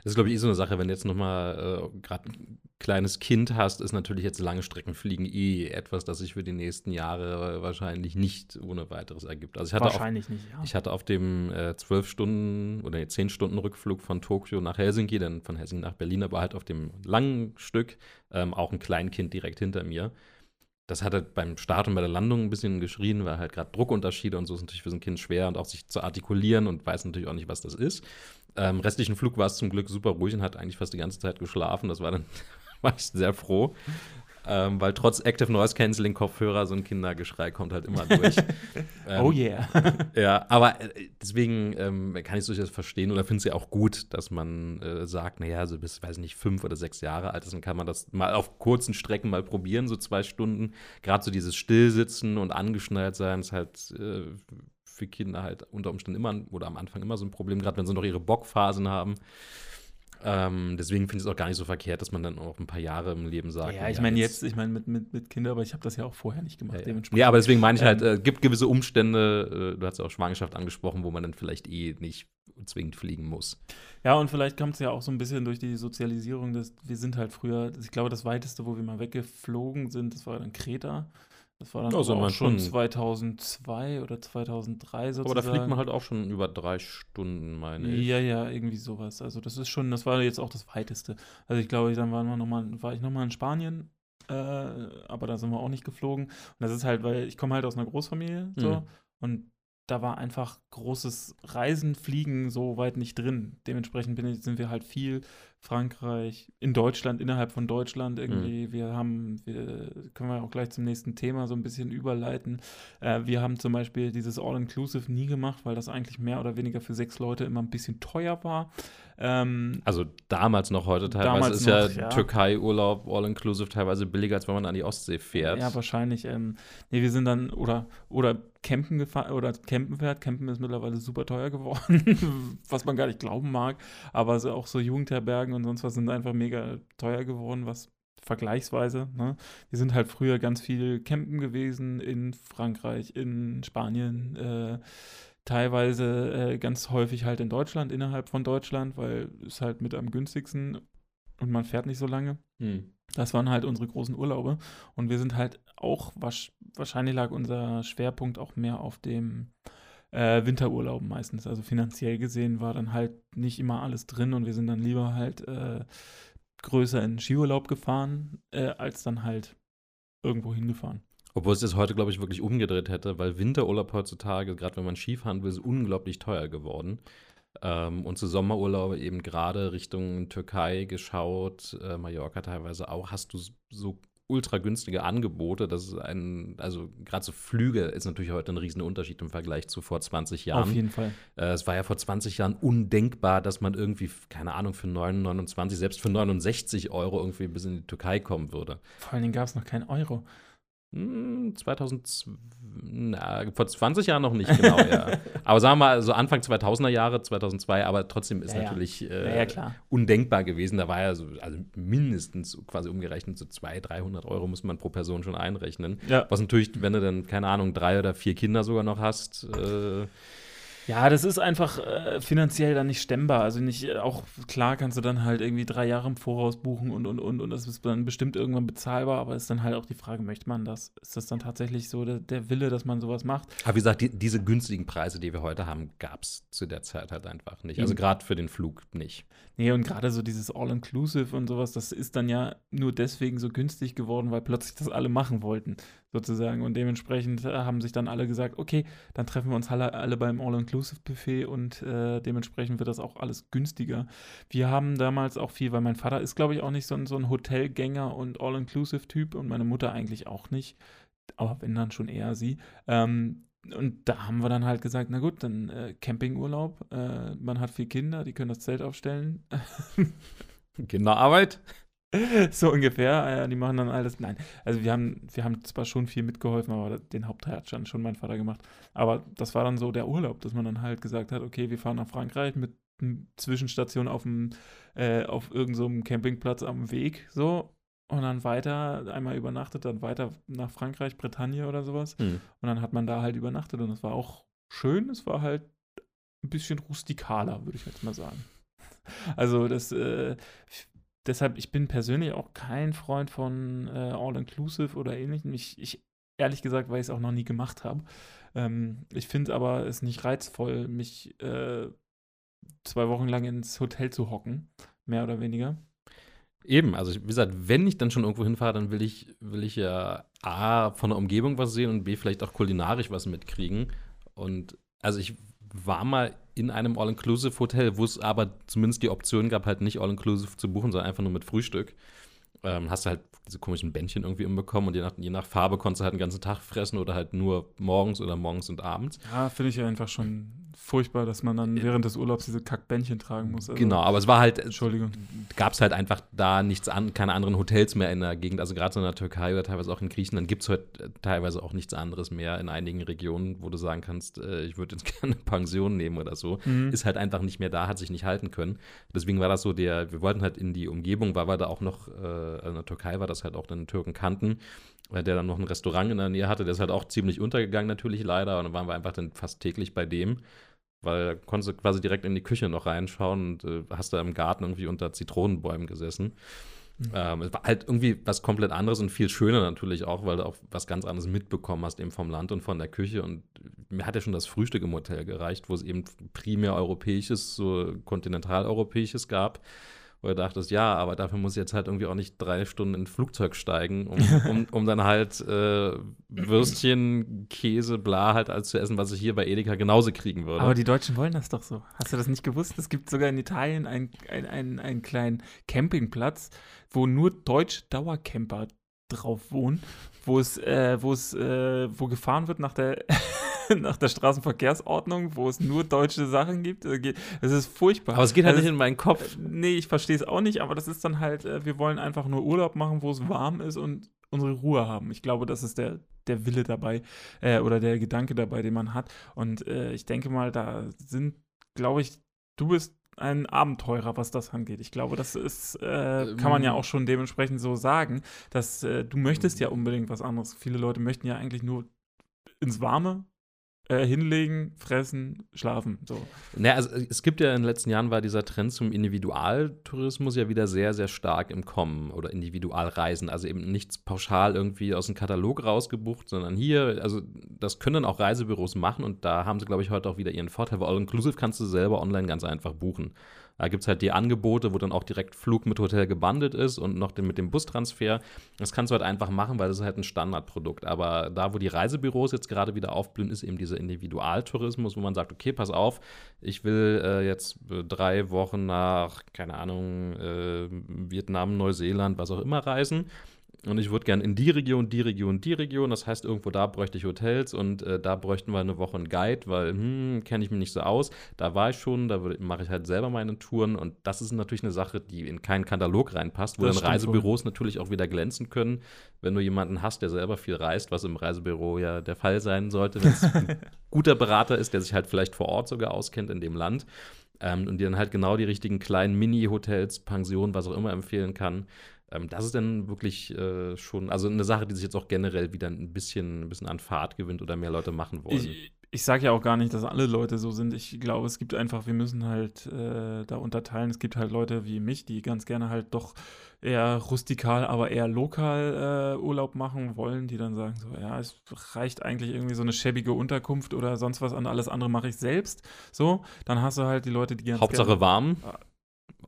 Das ist, glaube ich, eh so eine Sache, wenn du jetzt nochmal äh, gerade ein kleines Kind hast, ist natürlich jetzt lange Streckenfliegen eh etwas, das sich für die nächsten Jahre wahrscheinlich nicht ohne weiteres ergibt. Also ich hatte Wahrscheinlich auf, nicht, ja. Ich hatte auf dem äh, 12 Stunden oder 10 Stunden Rückflug von Tokio nach Helsinki, dann von Helsinki nach Berlin, aber halt auf dem langen Stück ähm, auch ein Kleinkind direkt hinter mir. Das hat halt beim Start und bei der Landung ein bisschen geschrien, weil halt gerade Druckunterschiede und so ist natürlich für so ein Kind schwer und auch sich zu artikulieren und weiß natürlich auch nicht, was das ist. Ähm, restlichen Flug war es zum Glück super ruhig und hat eigentlich fast die ganze Zeit geschlafen. Das war dann war ich sehr froh. Ähm, weil trotz Active Noise Cancelling Kopfhörer so ein Kindergeschrei kommt halt immer durch. ähm, oh yeah. ja, aber äh, deswegen ähm, kann ich es durchaus verstehen oder finde es ja auch gut, dass man äh, sagt, naja, so bis, weiß nicht, fünf oder sechs Jahre alt ist, dann kann man das mal auf kurzen Strecken mal probieren, so zwei Stunden. Gerade so dieses Stillsitzen und angeschnallt sein ist halt äh, für Kinder halt unter Umständen immer oder am Anfang immer so ein Problem, gerade wenn sie noch ihre Bockphasen haben. Ähm, deswegen finde ich es auch gar nicht so verkehrt, dass man dann auch ein paar Jahre im Leben sagt. Ja, ich meine jetzt, ich meine mit, mit, mit Kindern, aber ich habe das ja auch vorher nicht gemacht. Ja, ja. ja aber deswegen meine ich halt, es äh, gibt gewisse Umstände, äh, du hast ja auch Schwangerschaft angesprochen, wo man dann vielleicht eh nicht zwingend fliegen muss. Ja, und vielleicht kommt es ja auch so ein bisschen durch die Sozialisierung, dass wir sind halt früher, ich glaube, das weiteste, wo wir mal weggeflogen sind, das war dann Kreta. Das war dann also auch schon 2002 oder 2003 sozusagen. Aber da fliegt man halt auch schon über drei Stunden, meine ich. Ja, ja, irgendwie sowas. Also das ist schon, das war jetzt auch das Weiteste. Also ich glaube, dann waren wir noch mal, war ich nochmal in Spanien, äh, aber da sind wir auch nicht geflogen. Und das ist halt, weil ich komme halt aus einer Großfamilie so mhm. und da war einfach großes Reisen, Fliegen so weit nicht drin. Dementsprechend bin ich, sind wir halt viel Frankreich, in Deutschland, innerhalb von Deutschland irgendwie. Mhm. Wir haben, wir können wir auch gleich zum nächsten Thema so ein bisschen überleiten. Äh, wir haben zum Beispiel dieses All-Inclusive nie gemacht, weil das eigentlich mehr oder weniger für sechs Leute immer ein bisschen teuer war. Ähm, also damals noch heute teilweise ist noch, ja, ja. Türkei-Urlaub All-Inclusive teilweise billiger, als wenn man an die Ostsee fährt. Ja, wahrscheinlich. Ähm, nee, wir sind dann oder oder campen gefahren oder campen fährt. Campen ist mittlerweile super teuer geworden, was man gar nicht glauben mag. Aber auch so Jugendherbergen Mietwagen und sonst was sind einfach mega teuer geworden, was vergleichsweise. Ne? Wir sind halt früher ganz viel campen gewesen in Frankreich, in Spanien, äh, teilweise äh, ganz häufig halt in Deutschland, innerhalb von Deutschland, weil es halt mit am günstigsten und man fährt nicht so lange. Hm. Das waren halt unsere großen Urlaube. Und wir sind halt auch, wahrscheinlich lag unser Schwerpunkt auch mehr auf dem äh, Winterurlauben meistens. Also finanziell gesehen war dann halt nicht immer alles drin und wir sind dann lieber halt äh, größer in Skiurlaub gefahren, äh, als dann halt irgendwo hingefahren. Obwohl es das heute, glaube ich, wirklich umgedreht hätte, weil Winterurlaub heutzutage, gerade wenn man Skifahren will, ist unglaublich teuer geworden. Ähm, und zu Sommerurlaube eben gerade Richtung Türkei geschaut, äh, Mallorca teilweise auch, hast du so ultra günstige Angebote. Das ist ein, also gerade so Flüge ist natürlich heute ein riesen Unterschied im Vergleich zu vor 20 Jahren. Auf jeden Fall. Äh, es war ja vor 20 Jahren undenkbar, dass man irgendwie, keine Ahnung, für 9, 29, selbst für 69 Euro irgendwie bis in die Türkei kommen würde. Vor allen Dingen gab es noch keinen Euro. 2000, hm, na, vor 20 Jahren noch nicht, genau, ja. Aber sagen wir mal, so Anfang 2000er Jahre, 2002, aber trotzdem ist ja, natürlich äh, ja, undenkbar gewesen. Da war ja so, also mindestens quasi umgerechnet so 200, 300 Euro muss man pro Person schon einrechnen. Was natürlich, wenn du dann, keine Ahnung, drei oder vier Kinder sogar noch hast, äh, ja, das ist einfach äh, finanziell dann nicht stemmbar. Also nicht, äh, auch klar kannst du dann halt irgendwie drei Jahre im Voraus buchen und und und und das ist dann bestimmt irgendwann bezahlbar, aber ist dann halt auch die Frage, möchte man das? Ist das dann tatsächlich so der, der Wille, dass man sowas macht? Aber wie gesagt, die, diese günstigen Preise, die wir heute haben, gab es zu der Zeit halt einfach nicht. Also gerade für den Flug nicht. Nee, und gerade so dieses All-Inclusive und sowas, das ist dann ja nur deswegen so günstig geworden, weil plötzlich das alle machen wollten sozusagen. Und dementsprechend äh, haben sich dann alle gesagt, okay, dann treffen wir uns alle, beim All-Inclusive-Buffet und äh, dementsprechend wird das auch alles günstiger. Wir haben damals auch viel, weil mein Vater ist, glaube ich, auch nicht so ein, so ein Hotelgänger und All-Inclusive-Typ und meine Mutter eigentlich auch nicht. Aber wenn dann schon eher sie. Ähm, und da haben wir dann halt gesagt, na gut, dann äh, Campingurlaub. Äh, man hat vier Kinder, die können das Zelt aufstellen. Kinderarbeit? so ungefähr. Äh, die machen dann alles. Nein, also wir haben, wir haben zwar schon viel mitgeholfen, aber den Hauptteil hat schon, schon mein Vater gemacht. Aber das war dann so der Urlaub, dass man dann halt gesagt hat, okay, wir fahren nach Frankreich mit Zwischenstation auf dem, äh, auf irgendeinem so Campingplatz am Weg, so. Und dann weiter, einmal übernachtet, dann weiter nach Frankreich, Bretagne oder sowas. Mhm. Und dann hat man da halt übernachtet und es war auch schön, es war halt ein bisschen rustikaler, würde ich jetzt mal sagen. Also das, äh, deshalb, ich bin persönlich auch kein Freund von äh, All-Inclusive oder ähnlichem. Ich, ich, ehrlich gesagt, weil ich es auch noch nie gemacht habe. Ähm, ich finde aber es nicht reizvoll, mich äh, zwei Wochen lang ins Hotel zu hocken, mehr oder weniger. Eben, also wie gesagt, wenn ich dann schon irgendwo hinfahre, dann will ich, will ich ja A, von der Umgebung was sehen und B, vielleicht auch kulinarisch was mitkriegen. Und also ich war mal in einem All-Inclusive-Hotel, wo es aber zumindest die Option gab, halt nicht All-Inclusive zu buchen, sondern einfach nur mit Frühstück. Ähm, hast du halt diese komischen Bändchen irgendwie umbekommen und je nach, je nach Farbe konntest du halt den ganzen Tag fressen oder halt nur morgens oder morgens und abends. Ja, finde ich einfach schon furchtbar, dass man dann während des Urlaubs diese Kackbändchen tragen muss. Also, genau, aber es war halt, Entschuldigung. Gab es halt einfach da nichts an, keine anderen Hotels mehr in der Gegend. Also gerade so in der Türkei oder teilweise auch in Griechenland gibt es heute teilweise auch nichts anderes mehr in einigen Regionen, wo du sagen kannst, äh, ich würde jetzt gerne eine Pension nehmen oder so. Mhm. Ist halt einfach nicht mehr da, hat sich nicht halten können. Deswegen war das so der, wir wollten halt in die Umgebung, weil wir da auch noch, äh, in der Türkei war das halt auch den Türken kannten der dann noch ein Restaurant in der Nähe hatte, der ist halt auch ziemlich untergegangen natürlich leider und dann waren wir einfach dann fast täglich bei dem weil da konntest du quasi direkt in die Küche noch reinschauen und äh, hast da im Garten irgendwie unter Zitronenbäumen gesessen. Mhm. Ähm, es war halt irgendwie was komplett anderes und viel schöner natürlich auch, weil du auch was ganz anderes mitbekommen hast, eben vom Land und von der Küche. Und mir hat ja schon das Frühstück im Hotel gereicht, wo es eben primär europäisches, so kontinentaleuropäisches gab wo du dachtest, ja, aber dafür muss ich jetzt halt irgendwie auch nicht drei Stunden ins Flugzeug steigen, um, um, um dann halt äh, Würstchen, Käse, bla halt alles zu essen, was ich hier bei Edeka genauso kriegen würde. Aber die Deutschen wollen das doch so. Hast du das nicht gewusst? Es gibt sogar in Italien einen ein, ein kleinen Campingplatz, wo nur deutsche Dauercamper drauf wohnen, wo es, äh, wo es, äh, wo gefahren wird nach der, nach der Straßenverkehrsordnung, wo es nur deutsche Sachen gibt. Es ist furchtbar. Aber es geht halt also, nicht in meinen Kopf. Äh, nee, ich verstehe es auch nicht, aber das ist dann halt, äh, wir wollen einfach nur Urlaub machen, wo es warm ist und unsere Ruhe haben. Ich glaube, das ist der, der Wille dabei äh, oder der Gedanke dabei, den man hat. Und äh, ich denke mal, da sind, glaube ich, du bist ein Abenteurer, was das angeht. Ich glaube, das ist, äh, kann man ja ähm. auch schon dementsprechend so sagen, dass äh, du möchtest ja unbedingt was anderes. Viele Leute möchten ja eigentlich nur ins Warme, äh, hinlegen, fressen, schlafen. So. Naja, also es gibt ja in den letzten Jahren war dieser Trend zum Individualtourismus ja wieder sehr, sehr stark im Kommen oder Individualreisen. Also eben nichts pauschal irgendwie aus dem Katalog rausgebucht, sondern hier, also das können auch Reisebüros machen und da haben sie, glaube ich, heute auch wieder ihren Vorteil, weil All-Inclusive kannst du selber online ganz einfach buchen. Da gibt es halt die Angebote, wo dann auch direkt Flug mit Hotel gebundelt ist und noch den, mit dem Bustransfer. Das kannst du halt einfach machen, weil das ist halt ein Standardprodukt. Aber da, wo die Reisebüros jetzt gerade wieder aufblühen, ist eben dieser Individualtourismus, wo man sagt, okay, pass auf, ich will äh, jetzt drei Wochen nach, keine Ahnung, äh, Vietnam, Neuseeland, was auch immer reisen und ich würde gerne in die Region, die Region, die Region. Das heißt, irgendwo da bräuchte ich Hotels und äh, da bräuchten wir eine Woche einen Guide, weil, hm, kenne ich mich nicht so aus. Da war ich schon, da mache ich halt selber meine Touren und das ist natürlich eine Sache, die in keinen Katalog reinpasst, wo das dann Reisebüros wohl. natürlich auch wieder glänzen können, wenn du jemanden hast, der selber viel reist, was im Reisebüro ja der Fall sein sollte, wenn es ein guter Berater ist, der sich halt vielleicht vor Ort sogar auskennt in dem Land. Ähm, und dir dann halt genau die richtigen kleinen Mini-Hotels, Pensionen, was auch immer empfehlen kann. Ähm, das ist dann wirklich äh, schon, also eine Sache, die sich jetzt auch generell wieder ein bisschen, ein bisschen an Fahrt gewinnt oder mehr Leute machen wollen. Ich, ich sage ja auch gar nicht, dass alle Leute so sind. Ich glaube, es gibt einfach, wir müssen halt äh, da unterteilen. Es gibt halt Leute wie mich, die ganz gerne halt doch eher rustikal, aber eher lokal äh, Urlaub machen wollen, die dann sagen so, ja, es reicht eigentlich irgendwie so eine schäbige Unterkunft oder sonst was an alles andere mache ich selbst. So, dann hast du halt die Leute, die ganz Hauptsache gerne, warm.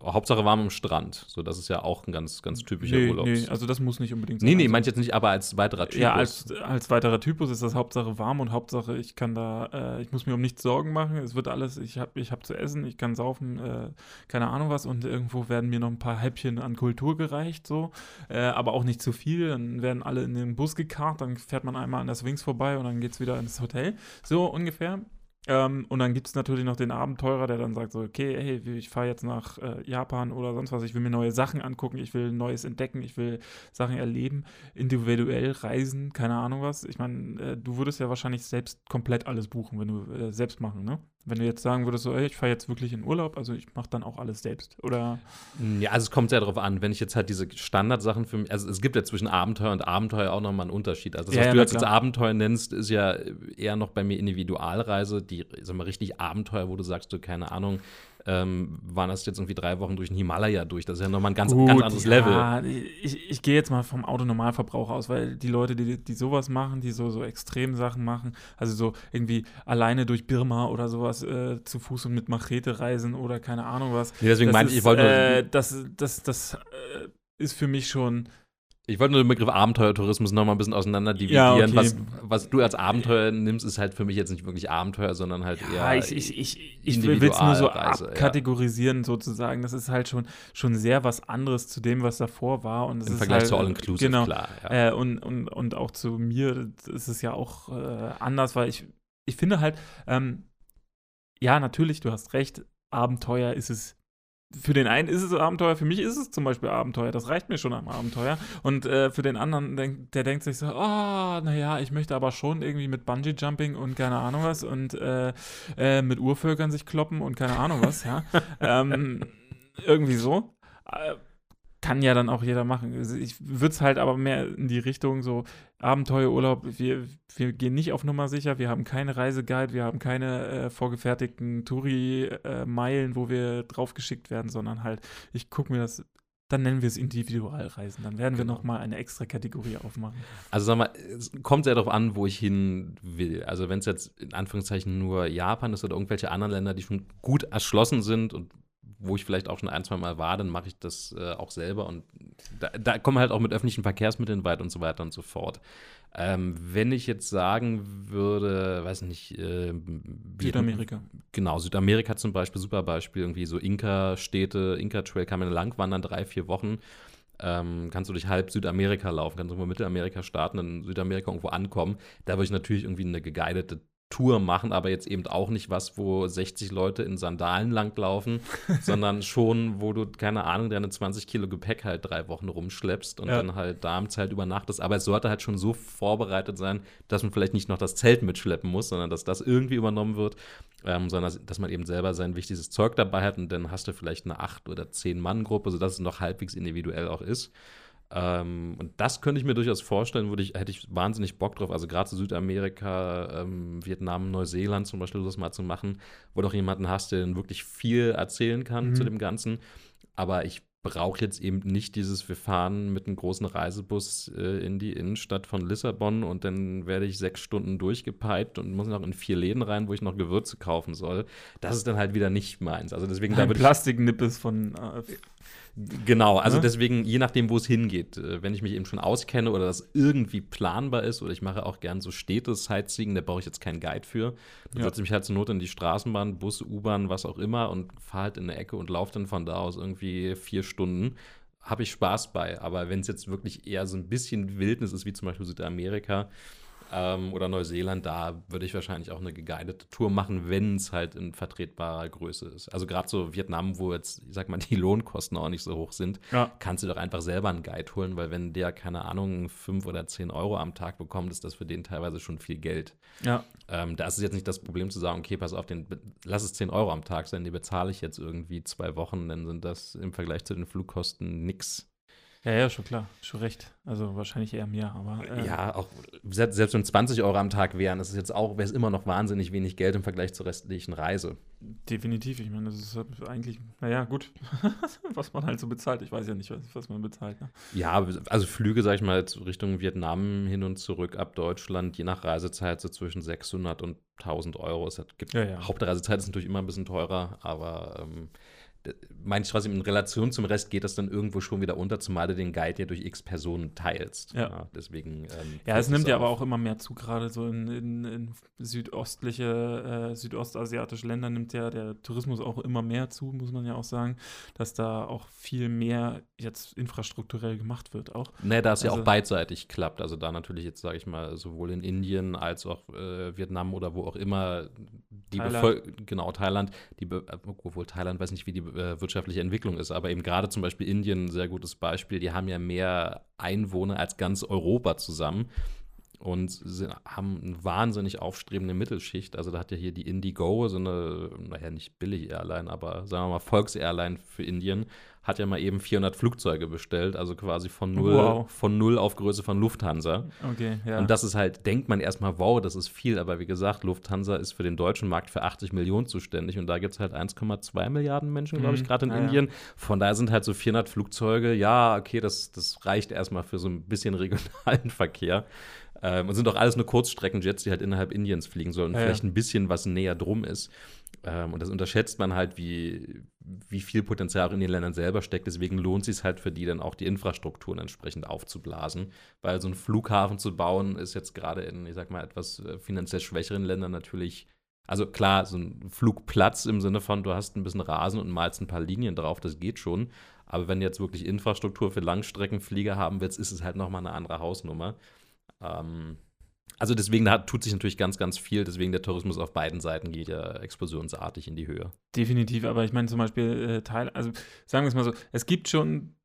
Hauptsache warm am Strand. So, das ist ja auch ein ganz, ganz typischer nee, Urlaubs. Nee, also das muss nicht unbedingt sein. Nee, nee, also, ich jetzt nicht, aber als weiterer Typus. Ja, als, als weiterer Typus ist das Hauptsache warm und Hauptsache ich kann da, äh, ich muss mir um nichts Sorgen machen. Es wird alles, ich habe ich hab zu essen, ich kann saufen, äh, keine Ahnung was und irgendwo werden mir noch ein paar Häppchen an Kultur gereicht, so. Äh, aber auch nicht zu viel. Dann werden alle in den Bus gekarrt, dann fährt man einmal an das Wings vorbei und dann geht es wieder ins Hotel. So ungefähr. Ähm, und dann gibt es natürlich noch den Abenteurer, der dann sagt so, okay, hey, ich fahre jetzt nach äh, Japan oder sonst was, ich will mir neue Sachen angucken, ich will Neues entdecken, ich will Sachen erleben, individuell reisen, keine Ahnung was. Ich meine, äh, du würdest ja wahrscheinlich selbst komplett alles buchen, wenn du äh, selbst machen, ne? Wenn du jetzt sagen würdest, so, ey, ich fahre jetzt wirklich in Urlaub, also ich mache dann auch alles selbst, oder? Ja, also es kommt sehr darauf an, wenn ich jetzt halt diese Standardsachen für mich, also es gibt ja zwischen Abenteuer und Abenteuer auch nochmal einen Unterschied. Also das, was ja, du jetzt als Abenteuer nennst, ist ja eher noch bei mir Individualreise, die, sag mal, richtig Abenteuer, wo du sagst, du, keine Ahnung, ähm, waren das jetzt irgendwie drei Wochen durch den Himalaya durch. Das ist ja nochmal ein ganz, Gut, ganz anderes Level. Ja, ich, ich gehe jetzt mal vom Autonormalverbraucher aus, weil die Leute, die, die sowas machen, die so, so extrem Sachen machen, also so irgendwie alleine durch Birma oder sowas äh, zu Fuß und mit Machete reisen oder keine Ahnung was. Nee, deswegen meinte ich, ich wollte nur- Äh, das das, das äh, ist für mich schon. Ich wollte nur den Begriff Abenteuertourismus nochmal ein bisschen auseinander Ja, dividieren. okay. was, was du als Abenteuer nimmst, ist halt für mich jetzt nicht wirklich Abenteuer, sondern halt Ja, eher. ich, ich, ich, ich will es nur so Individualreise, ja. sozusagen. Das ist halt schon, schon sehr was anderes zu dem, was davor war. Und Im Vergleich halt, zu All-Inclusive, genau, klar. Ja. Äh, und, und, und auch zu mir ist es ja auch äh, anders, weil ich, ich finde halt, ähm, ja, natürlich, du hast recht, Abenteuer ist es. Für den einen ist es Abenteuer, für mich ist es zum Beispiel Abenteuer. Das reicht mir schon am Abenteuer. Und äh, für den anderen, denk, der denkt sich so, oh, naja, ich möchte aber schon irgendwie mit Bungee-Jumping und keine Ahnung was und äh, äh, mit Urvölkern sich kloppen und keine Ahnung was, ja. ähm, irgendwie so. Äh, kann ja dann auch jeder machen. Also Ich würde es halt aber mehr in die Richtung so Abenteuerurlaub. Wir, wir gehen nicht auf Nummer sicher. Wir haben keine Reiseguide. Wir haben keine äh, vorgefertigten Touri-Meilen, wo wir draufgeschickt werden, sondern halt, ich gucke mir das, dann nennen wir es Individualreisen. Dann werden wir Genau. nochmal eine extra Kategorie aufmachen. Also sag mal, es kommt sehr darauf an, wo ich hin will. Also wenn es jetzt in Anführungszeichen nur Japan ist oder irgendwelche anderen Länder, die schon gut erschlossen sind und wo ich vielleicht auch schon ein, zwei Mal war, dann mache ich das äh, auch selber und da, da kommen halt auch mit öffentlichen Verkehrsmitteln weit und so weiter und so fort. Ähm, wenn ich jetzt sagen würde, weiß nicht, äh, wie- Südamerika. Genau, Südamerika zum Beispiel, super Beispiel, irgendwie so Inka-Städte, Inka-Trail kann man lang wandern, drei, vier Wochen. Ähm, kannst du durch halb Südamerika laufen, kannst irgendwo Mittelamerika starten, dann in Südamerika irgendwo ankommen. Da würde ich natürlich irgendwie eine geguidete Tour machen, aber jetzt eben auch nicht was, wo 60 Leute in Sandalen langlaufen, sondern schon, wo du, keine Ahnung, deine 20 Kilo Gepäck halt drei Wochen rumschleppst und Ja. dann halt da im Zelt übernachtest. Aber es sollte halt schon so vorbereitet sein, dass man vielleicht nicht noch das Zelt mitschleppen muss, sondern dass das irgendwie übernommen wird ähm, sondern dass, man eben selber sein wichtiges Zeug dabei hat und dann hast du vielleicht eine acht oder zehn Mann Gruppe, sodass es noch halbwegs individuell auch ist. Ähm, und das könnte ich mir durchaus vorstellen, würde ich, hätte ich wahnsinnig Bock drauf. Also gerade zu Südamerika, ähm, Vietnam, Neuseeland zum Beispiel, das mal zu machen, wo du auch jemanden hast, der dann wirklich viel erzählen kann Mhm. zu dem Ganzen. Aber ich brauche jetzt eben nicht dieses, wir fahren mit einem großen Reisebus äh, in die Innenstadt von Lissabon und dann werde ich sechs Stunden durchgepeilt und muss noch in vier Läden rein, wo ich noch Gewürze kaufen soll. Das ist dann halt wieder nicht meins. Also deswegen da Plastiknippes von äh, Genau, also Ne? deswegen, je nachdem, wo es hingeht, äh, wenn ich mich eben schon auskenne oder das irgendwie planbar ist, oder ich mache auch gern so Städte-Sightseeing, da brauche ich jetzt keinen Guide für. Dann Ja. setze ich mich halt zur Not in die Straßenbahn, Bus, U-Bahn, was auch immer und fahre halt in eine Ecke und laufe dann von da aus irgendwie vier Stunden. Habe ich Spaß bei, aber wenn es jetzt wirklich eher so ein bisschen Wildnis ist, wie zum Beispiel Südamerika, ähm, oder Neuseeland, da würde ich wahrscheinlich auch eine geguidete Tour machen, wenn es halt in vertretbarer Größe ist. Also gerade so Vietnam, wo jetzt, ich sag mal, die Lohnkosten auch nicht so hoch sind, ja. kannst du doch einfach selber einen Guide holen, weil wenn der, keine Ahnung, fünf oder zehn Euro am Tag bekommt, ist das für den teilweise schon viel Geld. Ja, Ähm, da ist es jetzt nicht das Problem zu sagen, okay, pass auf, den, lass es 10 Euro am Tag sein, die bezahle ich jetzt irgendwie zwei Wochen, dann sind das im Vergleich zu den Flugkosten nix. Ja, ja, schon klar, schon recht. Also wahrscheinlich eher mehr, aber äh, Ja, auch selbst, selbst wenn 20 Euro am Tag wären, ist es jetzt auch, wäre es immer noch wahnsinnig wenig Geld im Vergleich zur restlichen Reise. definitiv. Ich meine, das ist halt eigentlich, naja, gut, was man halt so bezahlt. Ich weiß ja nicht, was, was man bezahlt. Ne? Ja, also Flüge, sag ich mal, Richtung Vietnam hin und zurück ab Deutschland, je nach Reisezeit so zwischen 600 und 1000 Euro. Es gibt, Ja, ja. Hauptreisezeit ist natürlich immer ein bisschen teurer, aber ähm, meine ich trotzdem, in Relation zum Rest geht das dann irgendwo schon wieder unter, zumal du den Guide ja durch x Personen teilst. Ja. deswegen. Ähm, Ja, es nimmt ja aber auch immer mehr zu, gerade so in, in, in südöstliche, äh, südostasiatische Länder nimmt ja der Tourismus auch immer mehr zu, muss man ja auch sagen, dass da auch viel mehr jetzt infrastrukturell gemacht wird auch. Nee, da es ja Also- auch beidseitig klappt. Also da natürlich jetzt, sage ich mal, sowohl in Indien als auch äh, Vietnam oder wo auch immer die Thailand. Bevölkerung, genau, Thailand, die Be äh, obwohl Thailand weiß nicht, wie die äh, wirtschaftliche Entwicklung ist, aber eben gerade zum Beispiel Indien, ein sehr gutes Beispiel, die haben ja mehr Einwohner als ganz Europa zusammen. Und sind, haben eine wahnsinnig aufstrebende Mittelschicht. Also da hat ja hier die Indigo, so eine, naja, nicht billig Airline, aber sagen wir mal Volksairline für Indien, hat ja mal eben 400 Flugzeuge bestellt, also quasi von null, Wow. von null auf Größe von Lufthansa. Okay, ja. Und das ist halt, denkt man erstmal, wow, das ist viel, aber wie gesagt, Lufthansa ist für den deutschen Markt für 80 Millionen zuständig und da gibt es halt 1,2 Milliarden Menschen, glaube ich, Mhm. gerade in Ja, ja. Indien. Von daher sind halt so 400 Flugzeuge, ja, okay, das, das reicht erstmal für so ein bisschen regionalen Verkehr. Ähm, und sind doch alles nur Kurzstreckenjets, die halt innerhalb Indiens fliegen sollen und Ja, vielleicht ein bisschen was näher drum ist. Ähm, und das unterschätzt man halt, wie, wie viel Potenzial auch in den Ländern selber steckt. Deswegen lohnt es sich halt für die dann auch die Infrastrukturen entsprechend aufzublasen. Weil so einen Flughafen zu bauen, ist jetzt gerade in, ich sag mal, etwas äh, finanziell schwächeren Ländern natürlich. Also klar, so ein Flugplatz im Sinne von, du hast ein bisschen Rasen und malst ein paar Linien drauf, das geht schon. Aber wenn du jetzt wirklich Infrastruktur für Langstreckenflieger haben willst, ist es halt nochmal eine andere Hausnummer. Ähm, also deswegen da tut sich natürlich ganz, ganz viel. Deswegen der Tourismus auf beiden Seiten geht ja explosionsartig in die Höhe. Definitiv, aber ich meine zum Beispiel äh, Teil, also sagen wir es mal so, es gibt schon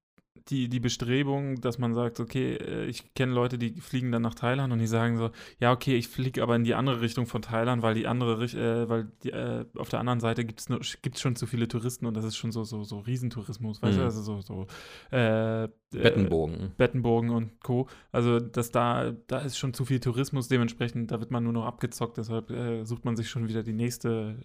die, die Bestrebung, dass man sagt, okay, äh, ich kenne Leute, die fliegen dann nach Thailand und die sagen so, ja, okay, ich fliege aber in die andere Richtung von Thailand, weil die andere, äh, weil die, äh, auf der anderen Seite gibt es gibt's schon zu viele Touristen und das ist schon so, so, so Riesentourismus, weißt Mhm. du, also so, so äh, äh, Bettenbogen. Bettenbogen und Co. Also, dass da, da ist schon zu viel Tourismus, dementsprechend, da wird man nur noch abgezockt, deshalb äh, sucht man sich schon wieder die nächste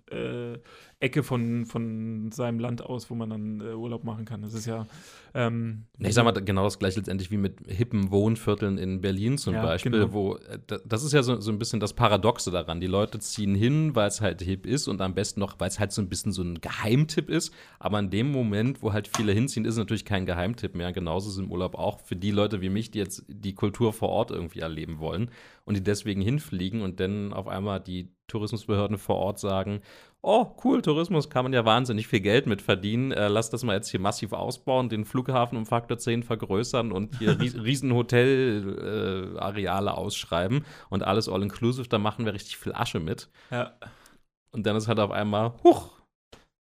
Ecke von, von seinem Land aus, wo man dann Urlaub machen kann. Das ist ja. Ähm, Ich sag mal, genau das gleiche letztendlich wie mit hippen Wohnvierteln in Berlin zum Ja, Beispiel, genau. wo äh, da- das ist ja so, so ein bisschen das Paradoxe daran. Die Leute ziehen hin, weil es halt hip ist und am besten noch, weil es halt so ein bisschen so ein Geheimtipp ist. Aber in dem Moment, wo halt viele hinziehen, ist es natürlich kein Geheimtipp mehr. Genauso ist es im Urlaub auch für die Leute wie mich, die jetzt die Kultur vor Ort irgendwie erleben wollen und die deswegen hinfliegen und dann auf einmal die Tourismusbehörden vor Ort sagen, oh, cool, Tourismus kann man ja wahnsinnig viel Geld mit verdienen. Äh, lass das mal jetzt hier massiv ausbauen, den Flughafen um Faktor 10 vergrößern und hier ries riesen Hotelareale äh, ausschreiben und alles all-inclusive, da machen wir richtig viel Asche mit. ja. Und dann ist halt auf einmal, huch,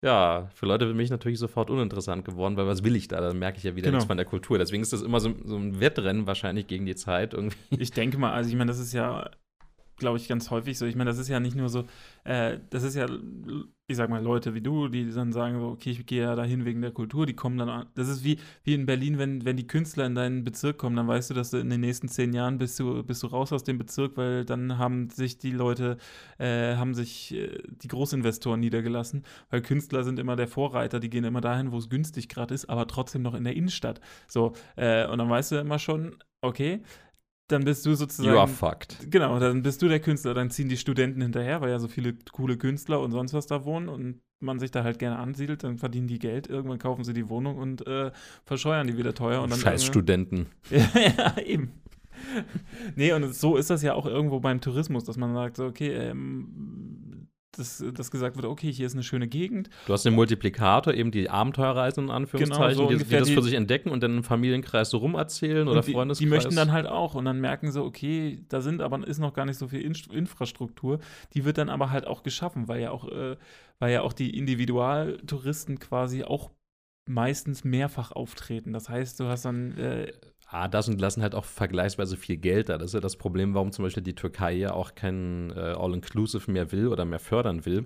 ja, für Leute wie mich natürlich sofort uninteressant geworden, weil was will ich da? Dann merke ich ja wieder Genau. nichts von der Kultur. Deswegen ist das immer so, so ein Wettrennen wahrscheinlich gegen die Zeit irgendwie. Ich denke mal, also ich meine, das ist ja, glaube ich, ganz häufig so. Ich meine, das ist ja nicht nur so, äh, das ist ja, ich sag mal, Leute wie du, die dann sagen so, okay, ich gehe ja dahin wegen der Kultur, die kommen dann an. Das ist wie, wie in Berlin, wenn, wenn die Künstler in deinen Bezirk kommen, dann weißt du, dass du in den nächsten zehn Jahren bist du, bist du raus aus dem Bezirk, weil dann haben sich die Leute, äh, haben sich äh, die Großinvestoren niedergelassen, weil Künstler sind immer der Vorreiter, die gehen immer dahin, wo es günstig gerade ist, aber trotzdem noch in der Innenstadt. So, äh, und dann weißt du immer schon, okay, dann bist du sozusagen. You are fucked. Genau, dann bist du der Künstler, dann ziehen die Studenten hinterher, weil ja so viele coole Künstler und sonst was da wohnen und man sich da halt gerne ansiedelt, dann verdienen die Geld, irgendwann kaufen sie die Wohnung und äh, verscheuern die wieder teuer. Und dann Scheiß Studenten. ja, eben. Nee, und so ist das ja auch irgendwo beim Tourismus, dass man sagt, so, okay, ähm, dass, dass gesagt wird, okay, hier ist eine schöne Gegend. Du hast den Multiplikator, eben die Abenteuerreisen in Anführungszeichen, Genau, so die, die das für sich entdecken und dann im Familienkreis so rumerzählen oder die, Freundeskreis. die möchten dann halt auch und dann merken sie, okay, da sind aber ist noch gar nicht so viel Inst- Infrastruktur. Die wird dann aber halt auch geschaffen, weil ja auch, äh, weil ja auch die Individualtouristen quasi auch meistens mehrfach auftreten. Das heißt, du hast dann äh, Ah, das und lassen halt auch vergleichsweise viel Geld da. Das ist ja das Problem, warum zum Beispiel die Türkei ja auch kein äh, All-Inclusive mehr will oder mehr fördern will,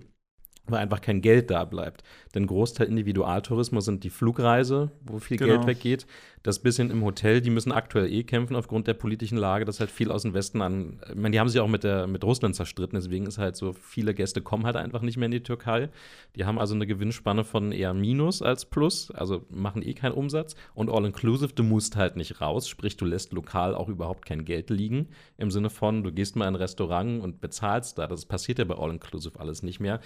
weil einfach kein Geld da bleibt. Denn Großteil Individualtourismus sind die Flugreise, wo viel Genau. Geld weggeht. Das bisschen im Hotel, die müssen aktuell eh kämpfen aufgrund der politischen Lage, dass halt viel aus dem Westen an. Ich meine, die haben sich auch mit, der, mit Russland zerstritten, deswegen ist halt so, viele Gäste kommen halt einfach nicht mehr in die Türkei. Die haben also eine Gewinnspanne von eher Minus als Plus, also machen eh keinen Umsatz. Und All-Inclusive, du musst halt nicht raus, sprich, du lässt lokal auch überhaupt kein Geld liegen. Im Sinne von, du gehst mal in ein Restaurant und bezahlst da. Das passiert ja bei All-Inclusive alles nicht mehr.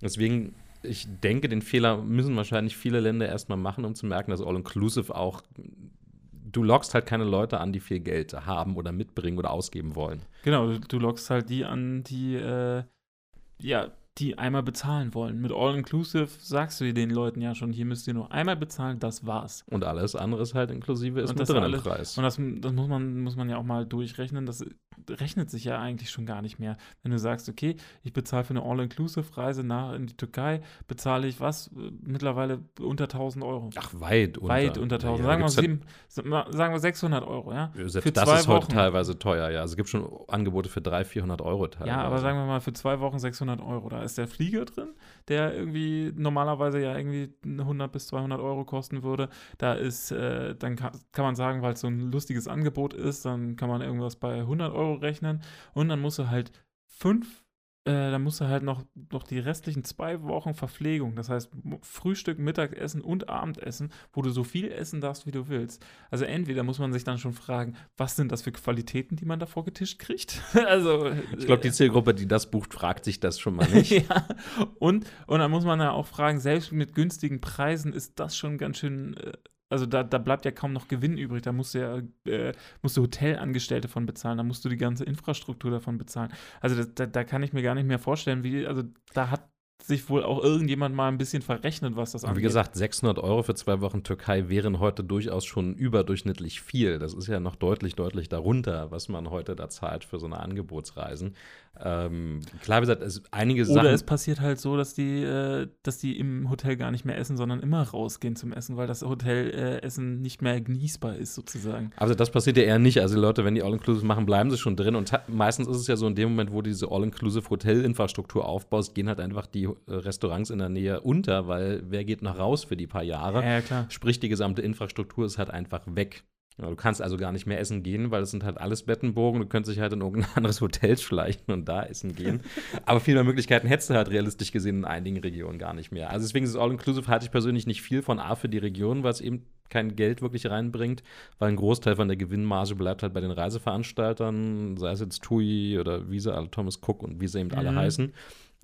Deswegen, ich denke, den Fehler müssen wahrscheinlich viele Länder erstmal machen, um zu merken, dass All-Inclusive auch. Du lockst halt keine Leute an, die viel Geld haben oder mitbringen oder ausgeben wollen. Genau, du, lockst halt die an, die, äh, ja, die einmal bezahlen wollen. Mit All-Inclusive sagst du den Leuten ja schon, hier müsst ihr nur einmal bezahlen, das war's. Und alles andere ist halt inklusive, ist Und mit das drin im alles- Preis. Und das, das muss, man, muss man ja auch mal durchrechnen. Das rechnet sich ja eigentlich schon gar nicht mehr. Wenn du sagst, okay, ich bezahle für eine All-Inclusive-Reise nach in die Türkei, bezahle ich was? Äh, Mittlerweile unter 1000 Euro. Ach, weit unter. Weit unter 1000. Ja, sagen, wir sieben, sagen wir 600 Euro, ja? Selbst für das zwei ist heute Wochen. teilweise teuer, ja. Also es gibt schon Angebote für 300, 400 Euro teilweise. Ja, aber sagen wir mal für zwei Wochen 600 Euro. Da ist der Flieger drin, der irgendwie normalerweise ja irgendwie 100 bis 200 Euro kosten würde. Da ist, äh, dann kann, kann man sagen, weil es so ein lustiges Angebot ist, dann kann man irgendwas bei 100 Euro rechnen und dann musst du halt fünf, äh, dann musst du halt noch, noch die restlichen zwei Wochen Verpflegung, das heißt Frühstück, Mittagessen und Abendessen, wo du so viel essen darfst, wie du willst. Also entweder muss man sich dann schon fragen, was sind das für Qualitäten, die man da vorgetischt kriegt? also Ich glaube, die Zielgruppe, die das bucht, fragt sich das schon mal nicht. ja. Und, und dann muss man ja auch fragen, selbst mit günstigen Preisen ist das schon ganz schön, äh, also da, da bleibt ja kaum noch Gewinn übrig. Da musst du ja äh, musst du Hotelangestellte von bezahlen, da musst du die ganze Infrastruktur davon bezahlen. Also das, da, da kann ich mir gar nicht mehr vorstellen, wie, also da hat sich wohl auch irgendjemand mal ein bisschen verrechnet, was das Und wie angeht. gesagt, 600 Euro für zwei Wochen Türkei wären heute durchaus schon überdurchschnittlich viel. Das ist ja noch deutlich, deutlich darunter, was man heute da zahlt für so eine Angebotsreisen. Ähm, klar, wie gesagt, es, einige Sachen. Oder es passiert halt so, dass die, äh, dass die im Hotel gar nicht mehr essen, sondern immer rausgehen zum Essen, weil das Hotelessen äh, nicht mehr genießbar ist, sozusagen. Also das passiert ja eher nicht. Also die Leute, wenn die All-Inclusive machen, bleiben sie schon drin. Und meistens ist es ja so, in dem Moment, wo du diese All-Inclusive Hotelinfrastruktur aufbaust, gehen halt einfach die äh, Restaurants in der Nähe unter, weil wer geht noch raus für die paar Jahre? Ja, ja, klar. Sprich, die gesamte Infrastruktur ist halt einfach weg. Ja, du kannst also gar nicht mehr essen gehen, weil es sind halt alles Bettenbogen. Du könntest dich halt in irgendein anderes Hotel schleichen und da essen gehen. Aber viel mehr Möglichkeiten hättest du halt realistisch gesehen in einigen Regionen gar nicht mehr. Also deswegen ist All-Inclusive halte ich persönlich nicht viel von A für die Region, weil es eben kein Geld wirklich reinbringt, weil ein Großteil von der Gewinnmarge bleibt halt bei den Reiseveranstaltern, sei es jetzt TUI oder Visa, also Thomas Cook und wie sie eben alle Mhm. heißen.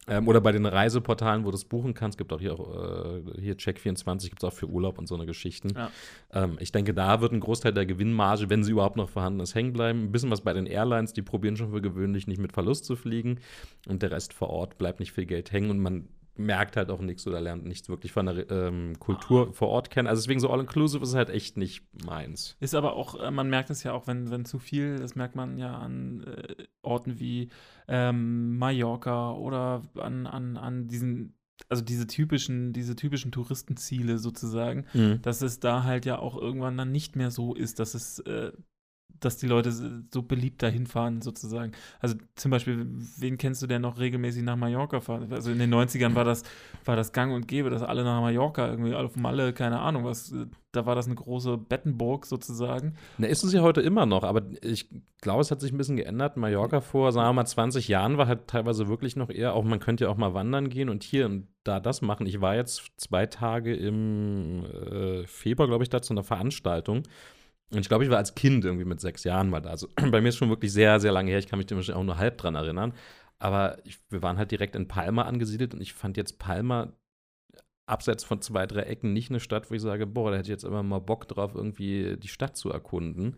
Ähm, oder bei den Reiseportalen, wo du es buchen kannst, gibt auch hier auch äh, hier Check24 gibt es auch für Urlaub und so eine Geschichten. Ja. Ähm, ich denke, da wird ein Großteil der Gewinnmarge, wenn sie überhaupt noch vorhanden ist, hängen bleiben. Ein bisschen was bei den Airlines, die probieren schon für gewöhnlich nicht mit Verlust zu fliegen. Und der Rest vor Ort bleibt nicht viel Geld hängen und man merkt halt auch nichts oder lernt nichts wirklich von der ähm, Kultur vor Ort kennen. Also deswegen so All-Inclusive ist halt echt nicht meins. Ist aber auch, äh, man merkt es ja auch, wenn, wenn zu viel, das merkt man ja an äh, Orten wie ähm, Mallorca oder an, an, an diesen, also diese typischen, diese typischen Touristenziele sozusagen, dass es da halt ja auch irgendwann dann nicht mehr so ist, dass es, äh, dass die Leute so beliebt dahin fahren sozusagen. Also zum Beispiel, wen kennst du, der noch regelmäßig nach Mallorca fährt? Also in den 90ern war das, war das gang und gäbe, dass alle nach Mallorca irgendwie auf Malle, keine Ahnung was, äh, da war das eine große Bettenburg sozusagen. Na, ist es ja heute immer noch, aber ich glaube, es hat sich ein bisschen geändert. Mallorca vor, sagen wir mal, 20 Jahren war halt teilweise wirklich noch eher, auch man könnte ja auch mal wandern gehen und hier und da das machen. Ich war jetzt zwei Tage im äh, Februar, glaube ich, da zu einer Veranstaltung. Und ich glaube, ich war als Kind irgendwie mit sechs Jahren mal da. Also bei mir ist schon wirklich sehr, sehr lange her. Ich kann mich dem auch nur halb dran erinnern. Aber ich, wir waren halt direkt in Palma angesiedelt und ich fand jetzt Palma abseits von zwei, drei Ecken nicht eine Stadt, wo ich sage, boah, da hätte ich jetzt immer mal Bock drauf, irgendwie die Stadt zu erkunden,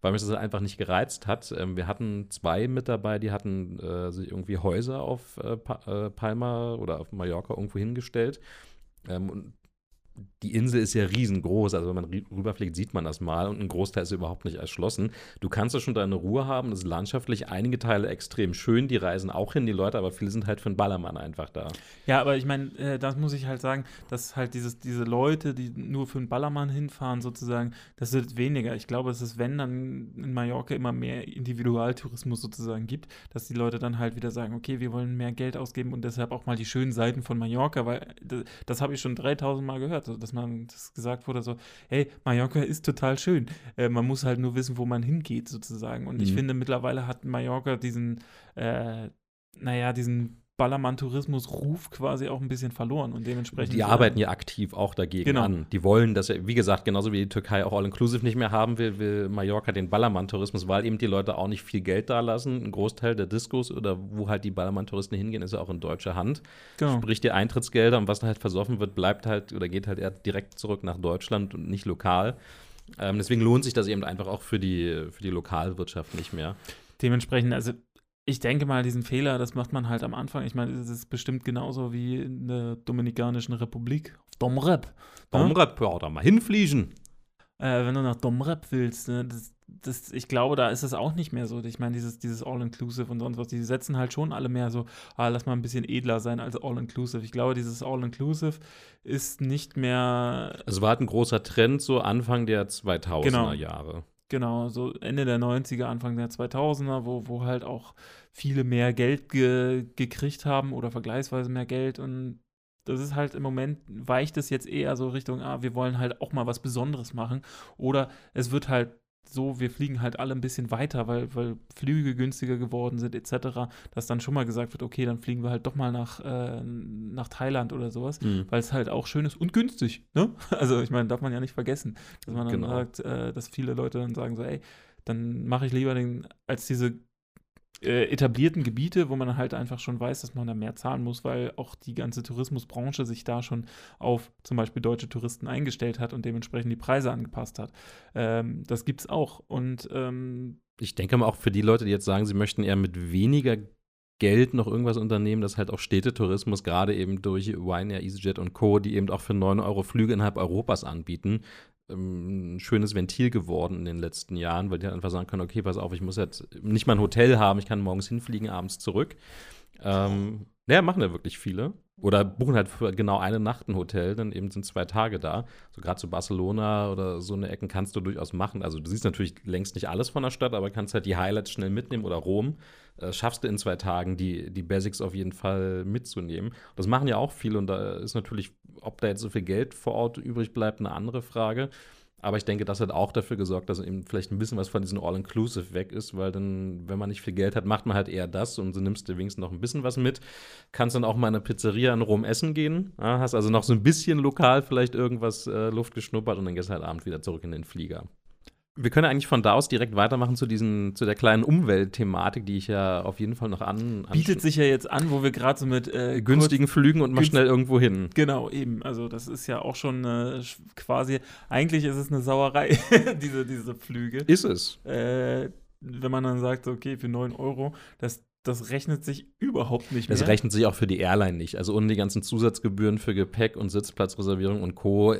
weil mich das halt einfach nicht gereizt hat. Ähm, wir hatten zwei mit dabei, die hatten äh, sich irgendwie Häuser auf äh, äh, Palma oder auf Mallorca irgendwo hingestellt. Ähm, und die Insel ist ja riesengroß, also wenn man rüberfliegt, sieht man das mal und ein Großteil ist überhaupt nicht erschlossen. Du kannst da schon deine Ruhe haben, das ist landschaftlich einige Teile extrem schön, die reisen auch hin, die Leute, aber viele sind halt für einen Ballermann einfach da. Ja, aber ich meine, äh, das muss ich halt sagen, dass halt dieses, diese Leute, die nur für einen Ballermann hinfahren, sozusagen, das wird weniger. Ich glaube, es, wenn dann in Mallorca immer mehr Individualtourismus sozusagen gibt, dass die Leute dann halt wieder sagen, okay, wir wollen mehr Geld ausgeben und deshalb auch mal die schönen Seiten von Mallorca, weil das, das habe ich schon 3000 Mal gehört, so, dass man das gesagt wurde, so, hey, Mallorca ist total schön. Äh, man muss halt nur wissen, wo man hingeht, sozusagen. Und ich Mhm. finde, mittlerweile hat Mallorca diesen, äh, naja, diesen Ballermann-Tourismus-Ruf quasi auch ein bisschen verloren und dementsprechend. Die arbeiten ja aktiv auch dagegen Genau. an. Die wollen das ja, wie gesagt, genauso wie die Türkei auch All-Inclusive nicht mehr haben will, will Mallorca den Ballermann-Tourismus, weil eben die Leute auch nicht viel Geld da lassen. Ein Großteil der Diskos oder wo halt die Ballermann-Touristen hingehen, ist ja auch in deutscher Hand. Genau. Sprich, die Eintrittsgelder und was da halt versoffen wird, bleibt halt oder geht halt eher direkt zurück nach Deutschland und nicht lokal. Ähm, deswegen lohnt sich das eben einfach auch für die, für die Lokalwirtschaft nicht mehr. Dementsprechend, also ich denke mal, diesen Fehler, das macht man halt am Anfang. Ich meine, es ist bestimmt genauso wie in der Dominikanischen Republik. Domrep. Warum ja? da mal hinfliegen? äh, wenn du nach Domrep willst, ne, das, das, ich glaube, da ist es auch nicht mehr so. Ich meine, dieses, dieses All-Inclusive und sonst was, die setzen halt schon alle mehr so, ah, lass mal ein bisschen edler sein als All-Inclusive. Ich glaube, dieses All-Inclusive ist nicht mehr. Es war halt ein großer Trend so Anfang der 2000er Genau. Jahre. Genau, so Ende der 90er, Anfang der 2000er, wo, wo halt auch viele mehr Geld ge gekriegt haben oder vergleichsweise mehr Geld. Und das ist halt im Moment, weicht es jetzt eher so Richtung, ah, wir wollen halt auch mal was Besonderes machen. Oder es wird halt so, wir fliegen halt alle ein bisschen weiter, weil, weil Flüge günstiger geworden sind, etc., dass dann schon mal gesagt wird, okay, dann fliegen wir halt doch mal nach, äh, nach Thailand oder sowas, Mhm. weil es halt auch schön ist und günstig, ne? Also ich meine, darf man ja nicht vergessen, dass man dann Genau. sagt, äh, dass viele Leute dann sagen so, ey, dann mache ich lieber den, als diese äh, etablierten Gebiete, wo man halt einfach schon weiß, dass man da mehr zahlen muss, weil auch die ganze Tourismusbranche sich da schon auf zum Beispiel deutsche Touristen eingestellt hat und dementsprechend die Preise angepasst hat. Ähm, das gibt's auch. Und ähm, Ich denke mal auch für die Leute, die jetzt sagen, sie möchten eher mit weniger Geld noch irgendwas unternehmen, dass halt auch Städtetourismus, gerade eben durch Ryanair, EasyJet und Co., die eben auch für 9 Euro Flüge innerhalb Europas anbieten, ein schönes Ventil geworden in den letzten Jahren, weil die halt einfach sagen können, okay, pass auf, ich muss jetzt nicht mal ein Hotel haben, ich kann morgens hinfliegen, abends zurück. Ähm, ja, machen ja wirklich viele. Oder buchen halt für genau eine Nacht ein Hotel, dann eben sind zwei Tage da. So gerade zu Barcelona oder so eine Ecken kannst du durchaus machen. Also du siehst natürlich längst nicht alles von der Stadt, aber kannst halt die Highlights schnell mitnehmen oder Rom. Äh, schaffst du in zwei Tagen, die, die Basics auf jeden Fall mitzunehmen. Das machen ja auch viele und da ist natürlich, ob da jetzt so viel Geld vor Ort übrig bleibt, eine andere Frage. Aber ich denke, das hat auch dafür gesorgt, dass eben vielleicht ein bisschen was von diesem All-Inclusive weg ist, weil dann, wenn man nicht viel Geld hat, macht man halt eher das und so nimmst du wenigstens noch ein bisschen was mit. Kannst dann auch mal in eine Pizzeria in Rom essen gehen, ja, hast also noch so ein bisschen lokal vielleicht irgendwas äh, Luft geschnuppert und dann gehst halt abends wieder zurück in den Flieger. Wir können eigentlich von da aus direkt weitermachen zu diesen, zu der kleinen Umweltthematik, die ich ja auf jeden Fall noch an, bietet sich ja jetzt an, wo wir gerade so mit äh, günstigen Flügen und mal schnell irgendwo hin. Genau, eben. Also das ist ja auch schon äh, quasi, eigentlich ist es eine Sauerei, diese, diese Flüge. Ist es. Äh, wenn man dann sagt, okay, für 9 Euro, das, das rechnet sich überhaupt nicht mehr. Das rechnet sich auch für die Airline nicht. Also ohne die ganzen Zusatzgebühren für Gepäck und Sitzplatzreservierung und Co.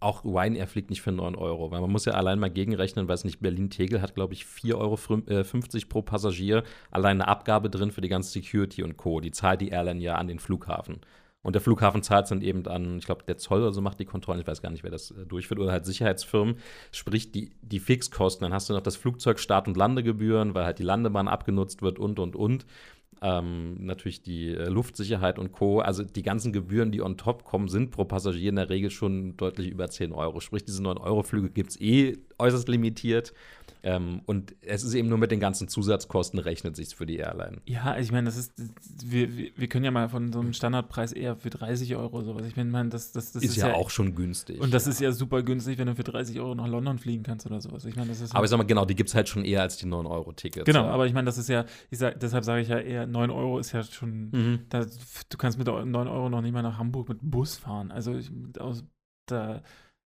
Auch Ryanair fliegt nicht für 9 Euro. Weil man muss ja allein mal gegenrechnen, weil es nicht Berlin-Tegel hat, glaube ich, 4,50 Euro äh, 50 pro Passagier. Allein eine Abgabe drin für die ganze Security und Co. Die zahlt die Airline ja an den Flughafen. Und der Flughafen zahlt es dann eben an, ich glaube, der Zoll oder so macht die Kontrollen, ich weiß gar nicht, wer das äh, durchführt, oder halt Sicherheitsfirmen, sprich die, die Fixkosten. Dann hast du noch das Flugzeug Start- und Landegebühren, weil halt die Landebahn abgenutzt wird und, und, und. Ähm, natürlich die äh, Luftsicherheit und Co. Also die ganzen Gebühren, die on top kommen, sind pro Passagier in der Regel schon deutlich über 10 Euro. Sprich, diese 9-Euro-Flüge gibt es eh äußerst limitiert. Ähm, und es ist eben nur mit den ganzen Zusatzkosten rechnet sich für die Airline. Ja, ich meine, das ist, wir, wir, können ja mal von so einem Standardpreis eher für 30 Euro sowas. Ich meine, das, das, das ist, ja, auch schon günstig. Und das ist ja super günstig, wenn du für 30 Euro nach London fliegen kannst oder sowas. Ich meine, das ist Aber ich sag mal, genau, die gibt es halt schon eher als die 9-Euro-Tickets. Genau, ja. aber ich meine, das ist ja, ich sag, deshalb sage ich ja eher, 9 Euro ist ja schon, Mhm. da, du kannst mit 9 Euro noch nicht mal nach Hamburg mit Bus fahren. Also ich, aus, da,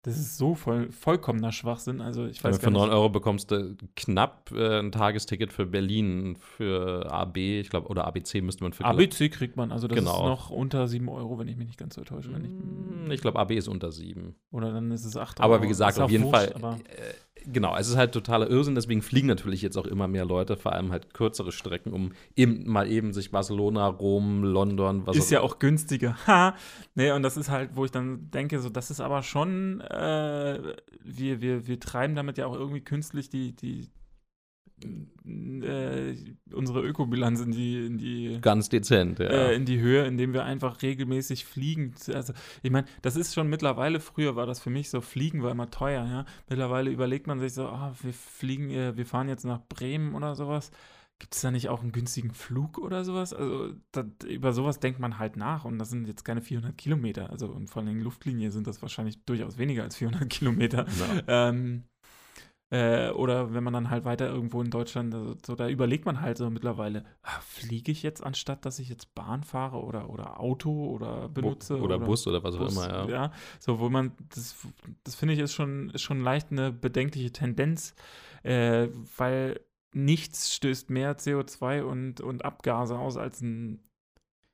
das ist so voll, vollkommener Schwachsinn. Also ich weiß für gar 9 nicht. Euro bekommst du knapp äh, ein Tagesticket für Berlin, für AB, ich glaube, oder ABC müsste man für ABC kriegt man, also das Genau. ist noch unter 7 Euro, wenn ich mich nicht ganz so täusche. Ich, Mm, Ich glaube, AB ist unter 7. oder dann ist es 8 Aber Euro. wie gesagt, auf jeden wurscht, Fall. Aber Äh, genau, es ist halt totaler Irrsinn, deswegen fliegen natürlich jetzt auch immer mehr Leute, vor allem halt kürzere Strecken, um eben mal eben sich Barcelona, Rom, London, was ist ja auch günstiger. Ha! Nee, und das ist halt, wo ich dann denke, so, das ist aber schon, äh, wir, wir, wir treiben damit ja auch irgendwie künstlich die, die äh, unsere Ökobilanz in die, in die ganz dezent, ja. äh, in die Höhe, indem wir einfach regelmäßig fliegen. Also, ich meine, das ist schon mittlerweile, früher war das für mich so, Fliegen war immer teuer, ja. Mittlerweile überlegt man sich so, ah, wir fliegen, äh, wir fahren jetzt nach Bremen oder sowas. Gibt es da nicht auch einen günstigen Flug oder sowas? Also, das, über sowas denkt man halt nach und das sind jetzt keine 400 Kilometer. Also, und vor allem Luftlinie sind das wahrscheinlich durchaus weniger als 400 Kilometer. Ja. Ähm, äh, oder wenn man dann halt weiter irgendwo in Deutschland, also, so, da überlegt man halt so mittlerweile, ah, fliege ich jetzt anstatt, dass ich jetzt Bahn fahre oder, oder Auto oder benutze? oder, Bus oder was auch Bus, immer, ja. ja. So, wo man, das, das finde ich ist schon, ist schon leicht eine bedenkliche Tendenz, äh, weil nichts stößt mehr CO2 und, und Abgase aus als ein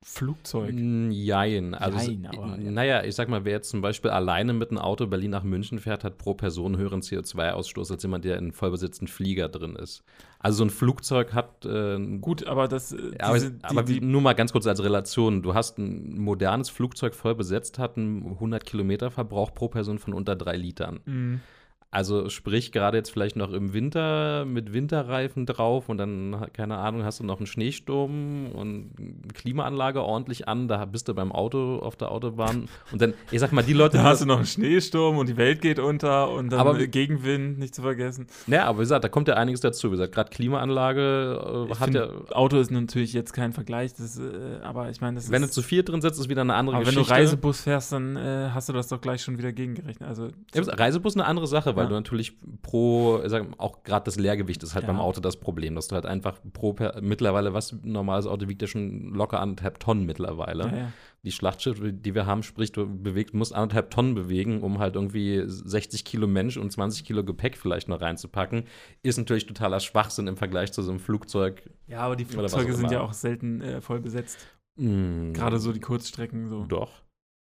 Flugzeug. Jein. Also, Jein, aber, ja. naja, ich sag mal, wer jetzt zum Beispiel alleine mit einem Auto Berlin nach München fährt, hat pro Person höheren CO2-Ausstoß als jemand, der in vollbesetzten Flieger drin ist. Also so ein Flugzeug hat äh, Gut, aber das. äh, aber, diese- die- aber die, nur mal ganz kurz als Relation. Du hast ein modernes Flugzeug voll besetzt, hat einen 100 Kilometer Verbrauch pro Person von unter drei Litern. Mhm. Also sprich, gerade jetzt vielleicht noch im Winter mit Winterreifen drauf und dann, keine Ahnung, hast du noch einen Schneesturm und Klimaanlage ordentlich an, da bist du beim Auto auf der Autobahn und dann, ich sag mal, die Leute, Da hast du noch einen Schneesturm und die Welt geht unter und dann Aber- Gegenwind, nicht zu vergessen. naja, aber wie gesagt, da kommt ja einiges dazu. Wie gesagt, gerade Klimaanlage äh, hat find, ja, Auto ist natürlich jetzt kein Vergleich, das, äh, aber ich meine, das wenn du ist. zu viert drin sitzt, ist wieder eine andere aber wenn du Geschichte. Reisebus fährst, dann äh, hast du das doch gleich schon wieder gegengerechnet. Also, Ja, Reisebus ist eine andere Sache, weil Ja. du natürlich pro, sag, auch gerade das Leergewicht ist halt Ja. beim Auto das Problem, dass du halt einfach pro, per, mittlerweile, was ein normales Auto wiegt ja schon locker anderthalb Tonnen mittlerweile. ja. Die Schlachtschiffe, die wir haben, sprich, du bewegt, musst anderthalb Tonnen bewegen, um halt irgendwie 60 Kilo Mensch und 20 Kilo Gepäck vielleicht noch reinzupacken, ist natürlich totaler Schwachsinn im Vergleich zu so einem Flugzeug. ja, aber die Flugzeuge sind ja auch selten äh, voll besetzt. Mm, Gerade so die Kurzstrecken so. Doch.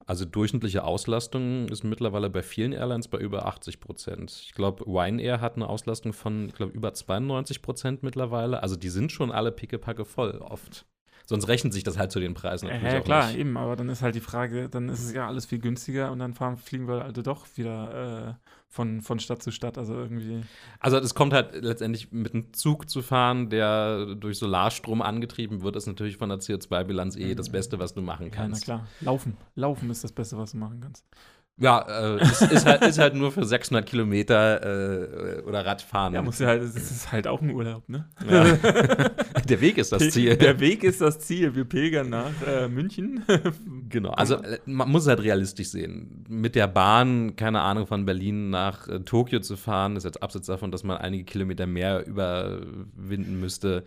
Also durchschnittliche Auslastung ist mittlerweile bei vielen Airlines bei über 80 Prozent. Ich glaube, Ryanair hat eine Auslastung von, ich glaube, über 92 Prozent mittlerweile. Also die sind schon alle pickepacke voll oft. Sonst rechnet sich das halt zu den Preisen Ja, natürlich ja auch klar, nicht. eben, aber dann ist halt die Frage, dann ist es ja alles viel günstiger und dann fahren, fliegen wir also doch wieder äh, von, von Stadt zu Stadt. Also irgendwie. Also es kommt halt letztendlich mit einem Zug zu fahren, der durch Solarstrom angetrieben wird, ist natürlich von der CO2-Bilanz eh das Beste, was du machen Ja, na kannst. klar. Laufen. Laufen ist das Beste, was du machen kannst. Ja, äh, es ist halt, ist halt nur für 600 Kilometer äh, oder Radfahren. Ja, muss ja halt, es ist halt auch ein Urlaub, ne? Ja. Der Weg ist das Ziel. Der Weg ist das Ziel. Wir pilgern nach äh, München. Genau, also äh, man muss es halt realistisch sehen. Mit der Bahn, keine Ahnung, von Berlin nach äh, Tokio zu fahren, ist jetzt abseits davon, dass man einige Kilometer mehr überwinden müsste.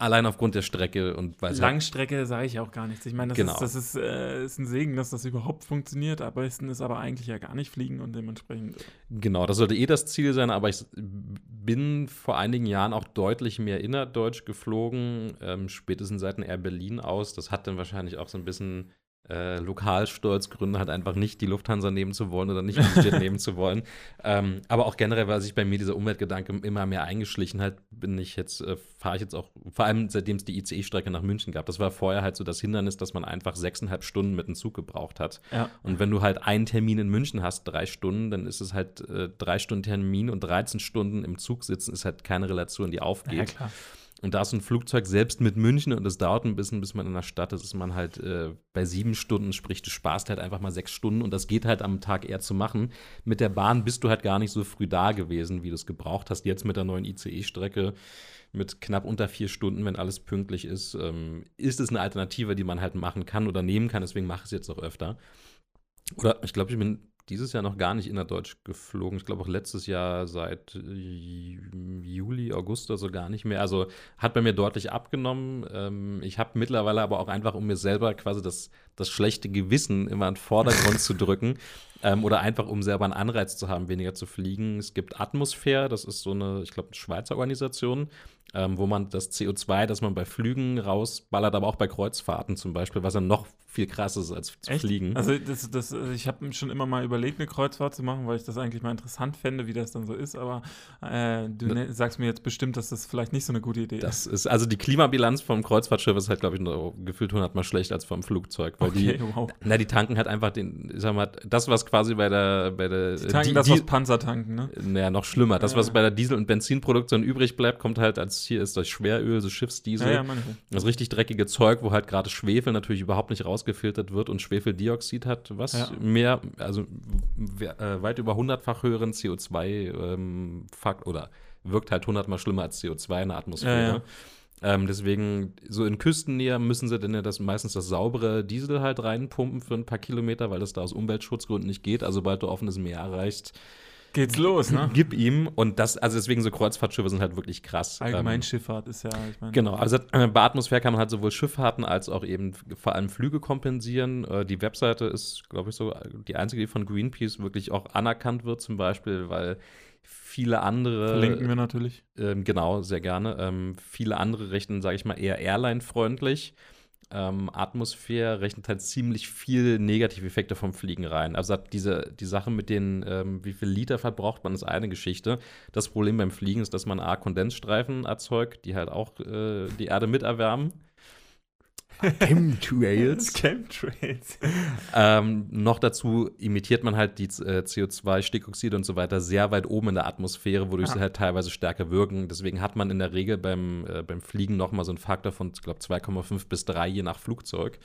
Äh, allein aufgrund der Strecke und halt, Langstrecke sage ich auch gar nichts. Ich meine, das, Genau. ist, das ist, äh, ist ein Segen, dass das überhaupt funktioniert. Am besten ist aber eigentlich ja gar nicht fliegen und dementsprechend. genau, das sollte eh das Ziel sein, aber ich bin vor einigen Jahren auch deutlich mehr innerdeutsch geflogen, ähm, spätestens seit Air Berlin aus. Das hat dann wahrscheinlich auch so ein bisschen äh, Lokalstolzgründe, halt einfach nicht die Lufthansa nehmen zu wollen oder nicht EasyJet nehmen zu wollen. Ähm, aber auch generell, weil sich bei mir dieser Umweltgedanke immer mehr eingeschlichen hat, bin ich jetzt, äh, fahre ich jetzt auch, vor allem seitdem es die ICE-Strecke nach München gab. Das war vorher halt so das Hindernis, dass man einfach sechseinhalb Stunden mit dem Zug gebraucht hat. Ja. Und wenn du halt einen Termin in München hast, drei Stunden, dann ist es halt äh, drei Stunden Termin und 13 Stunden im Zug sitzen, ist halt keine Relation, die aufgeht. Ja, klar. Und da ist ein Flugzeug selbst mit München und es dauert ein bisschen, bis man in der Stadt ist, ist man halt äh, bei sieben Stunden, sprich, du sparst halt einfach mal sechs Stunden und das geht halt am Tag eher zu machen. Mit der Bahn bist du halt gar nicht so früh da gewesen, wie du es gebraucht hast. Jetzt mit der neuen ICE-Strecke mit knapp unter vier Stunden, wenn alles pünktlich ist, ähm, ist es eine Alternative, die man halt machen kann oder nehmen kann. Deswegen mache ich es jetzt auch öfter. Oder ich glaube, ich bin dieses Jahr noch gar nicht innerdeutsch geflogen. Ich glaube auch letztes Jahr seit äh, Juli, August oder so gar nicht mehr. Also hat bei mir deutlich abgenommen. Ähm, ich habe mittlerweile aber auch einfach, um mir selber quasi das, das schlechte Gewissen immer in den Vordergrund zu drücken ähm, oder einfach, um selber einen Anreiz zu haben, weniger zu fliegen. Es gibt Atmosphäre, das ist so eine, ich glaube, eine Schweizer Organisation, ähm, wo man das CO2, das man bei Flügen rausballert, aber auch bei Kreuzfahrten zum Beispiel, was dann noch viel krasser ist als zu Echt? fliegen. Also, das, das, also ich habe schon immer mal überlegt, eine Kreuzfahrt zu machen, weil ich das eigentlich mal interessant fände, wie das dann so ist. Aber äh, du Ne- ne, sagst mir jetzt bestimmt, dass das vielleicht nicht so eine gute Idee ist. Das ist, also die Klimabilanz vom Kreuzfahrtschiff ist halt, glaube ich, nur gefühlt hundertmal schlecht als vom Flugzeug. Weil Okay, die, wow. na, die tanken halt einfach den, ich sag mal, das, was quasi bei der, bei der, Die tanken die- das, was Panzer tanken, ne? naja, noch schlimmer. Das, Ja. was bei der Diesel- und Benzinproduktion übrig bleibt, kommt halt als hier ist das Schweröl, so Schiffsdiesel. Ja, ja. Das richtig dreckige Zeug, wo halt gerade Schwefel natürlich überhaupt nicht rausgefiltert wird und Schwefeldioxid hat, was Ja. mehr, also äh, weit über hundertfach höheren CO2-Fakt oder wirkt halt hundertmal schlimmer als CO2 in der Atmosphäre. Ähm, deswegen, so in Küstennähe müssen sie dann ja das, meistens das saubere Diesel halt reinpumpen für ein paar Kilometer, weil das da aus Umweltschutzgründen nicht geht. Also sobald du offenes Meer erreichst, Geht's los, ne? gib ihm. Und das, also deswegen so Kreuzfahrtschiffe sind halt wirklich krass. Ähm, Allgemeinschifffahrt ist ja, ich meine. Genau, also äh, bei Atmosphäre kann man halt sowohl Schifffahrten als auch eben vor allem Flüge kompensieren. Äh, die Webseite ist, glaube ich, so die einzige, die von Greenpeace wirklich auch anerkannt wird, zum Beispiel, weil viele andere. Verlinken wir natürlich. Ähm, genau, sehr gerne. Ähm, viele andere rechnen, sage ich mal, eher Airline-freundlich. ähm, Atmosphäre rechnet halt ziemlich viel Negativeffekte vom Fliegen rein. Also diese, die Sache mit den, ähm, wie viel Liter verbraucht man, ist eine Geschichte. Das Problem beim Fliegen ist, dass man A, Kondensstreifen erzeugt, die halt auch äh, die Erde miterwärmen. Chemtrails. Chemtrails. ähm, noch dazu imitiert man halt die äh, CO2, Stickoxide und so weiter sehr weit oben in der Atmosphäre, wodurch ah. sie halt teilweise stärker wirken. Deswegen hat man in der Regel beim, äh, beim Fliegen noch mal so einen Faktor von, ich glaube, 2,5 bis 3 je nach Flugzeug.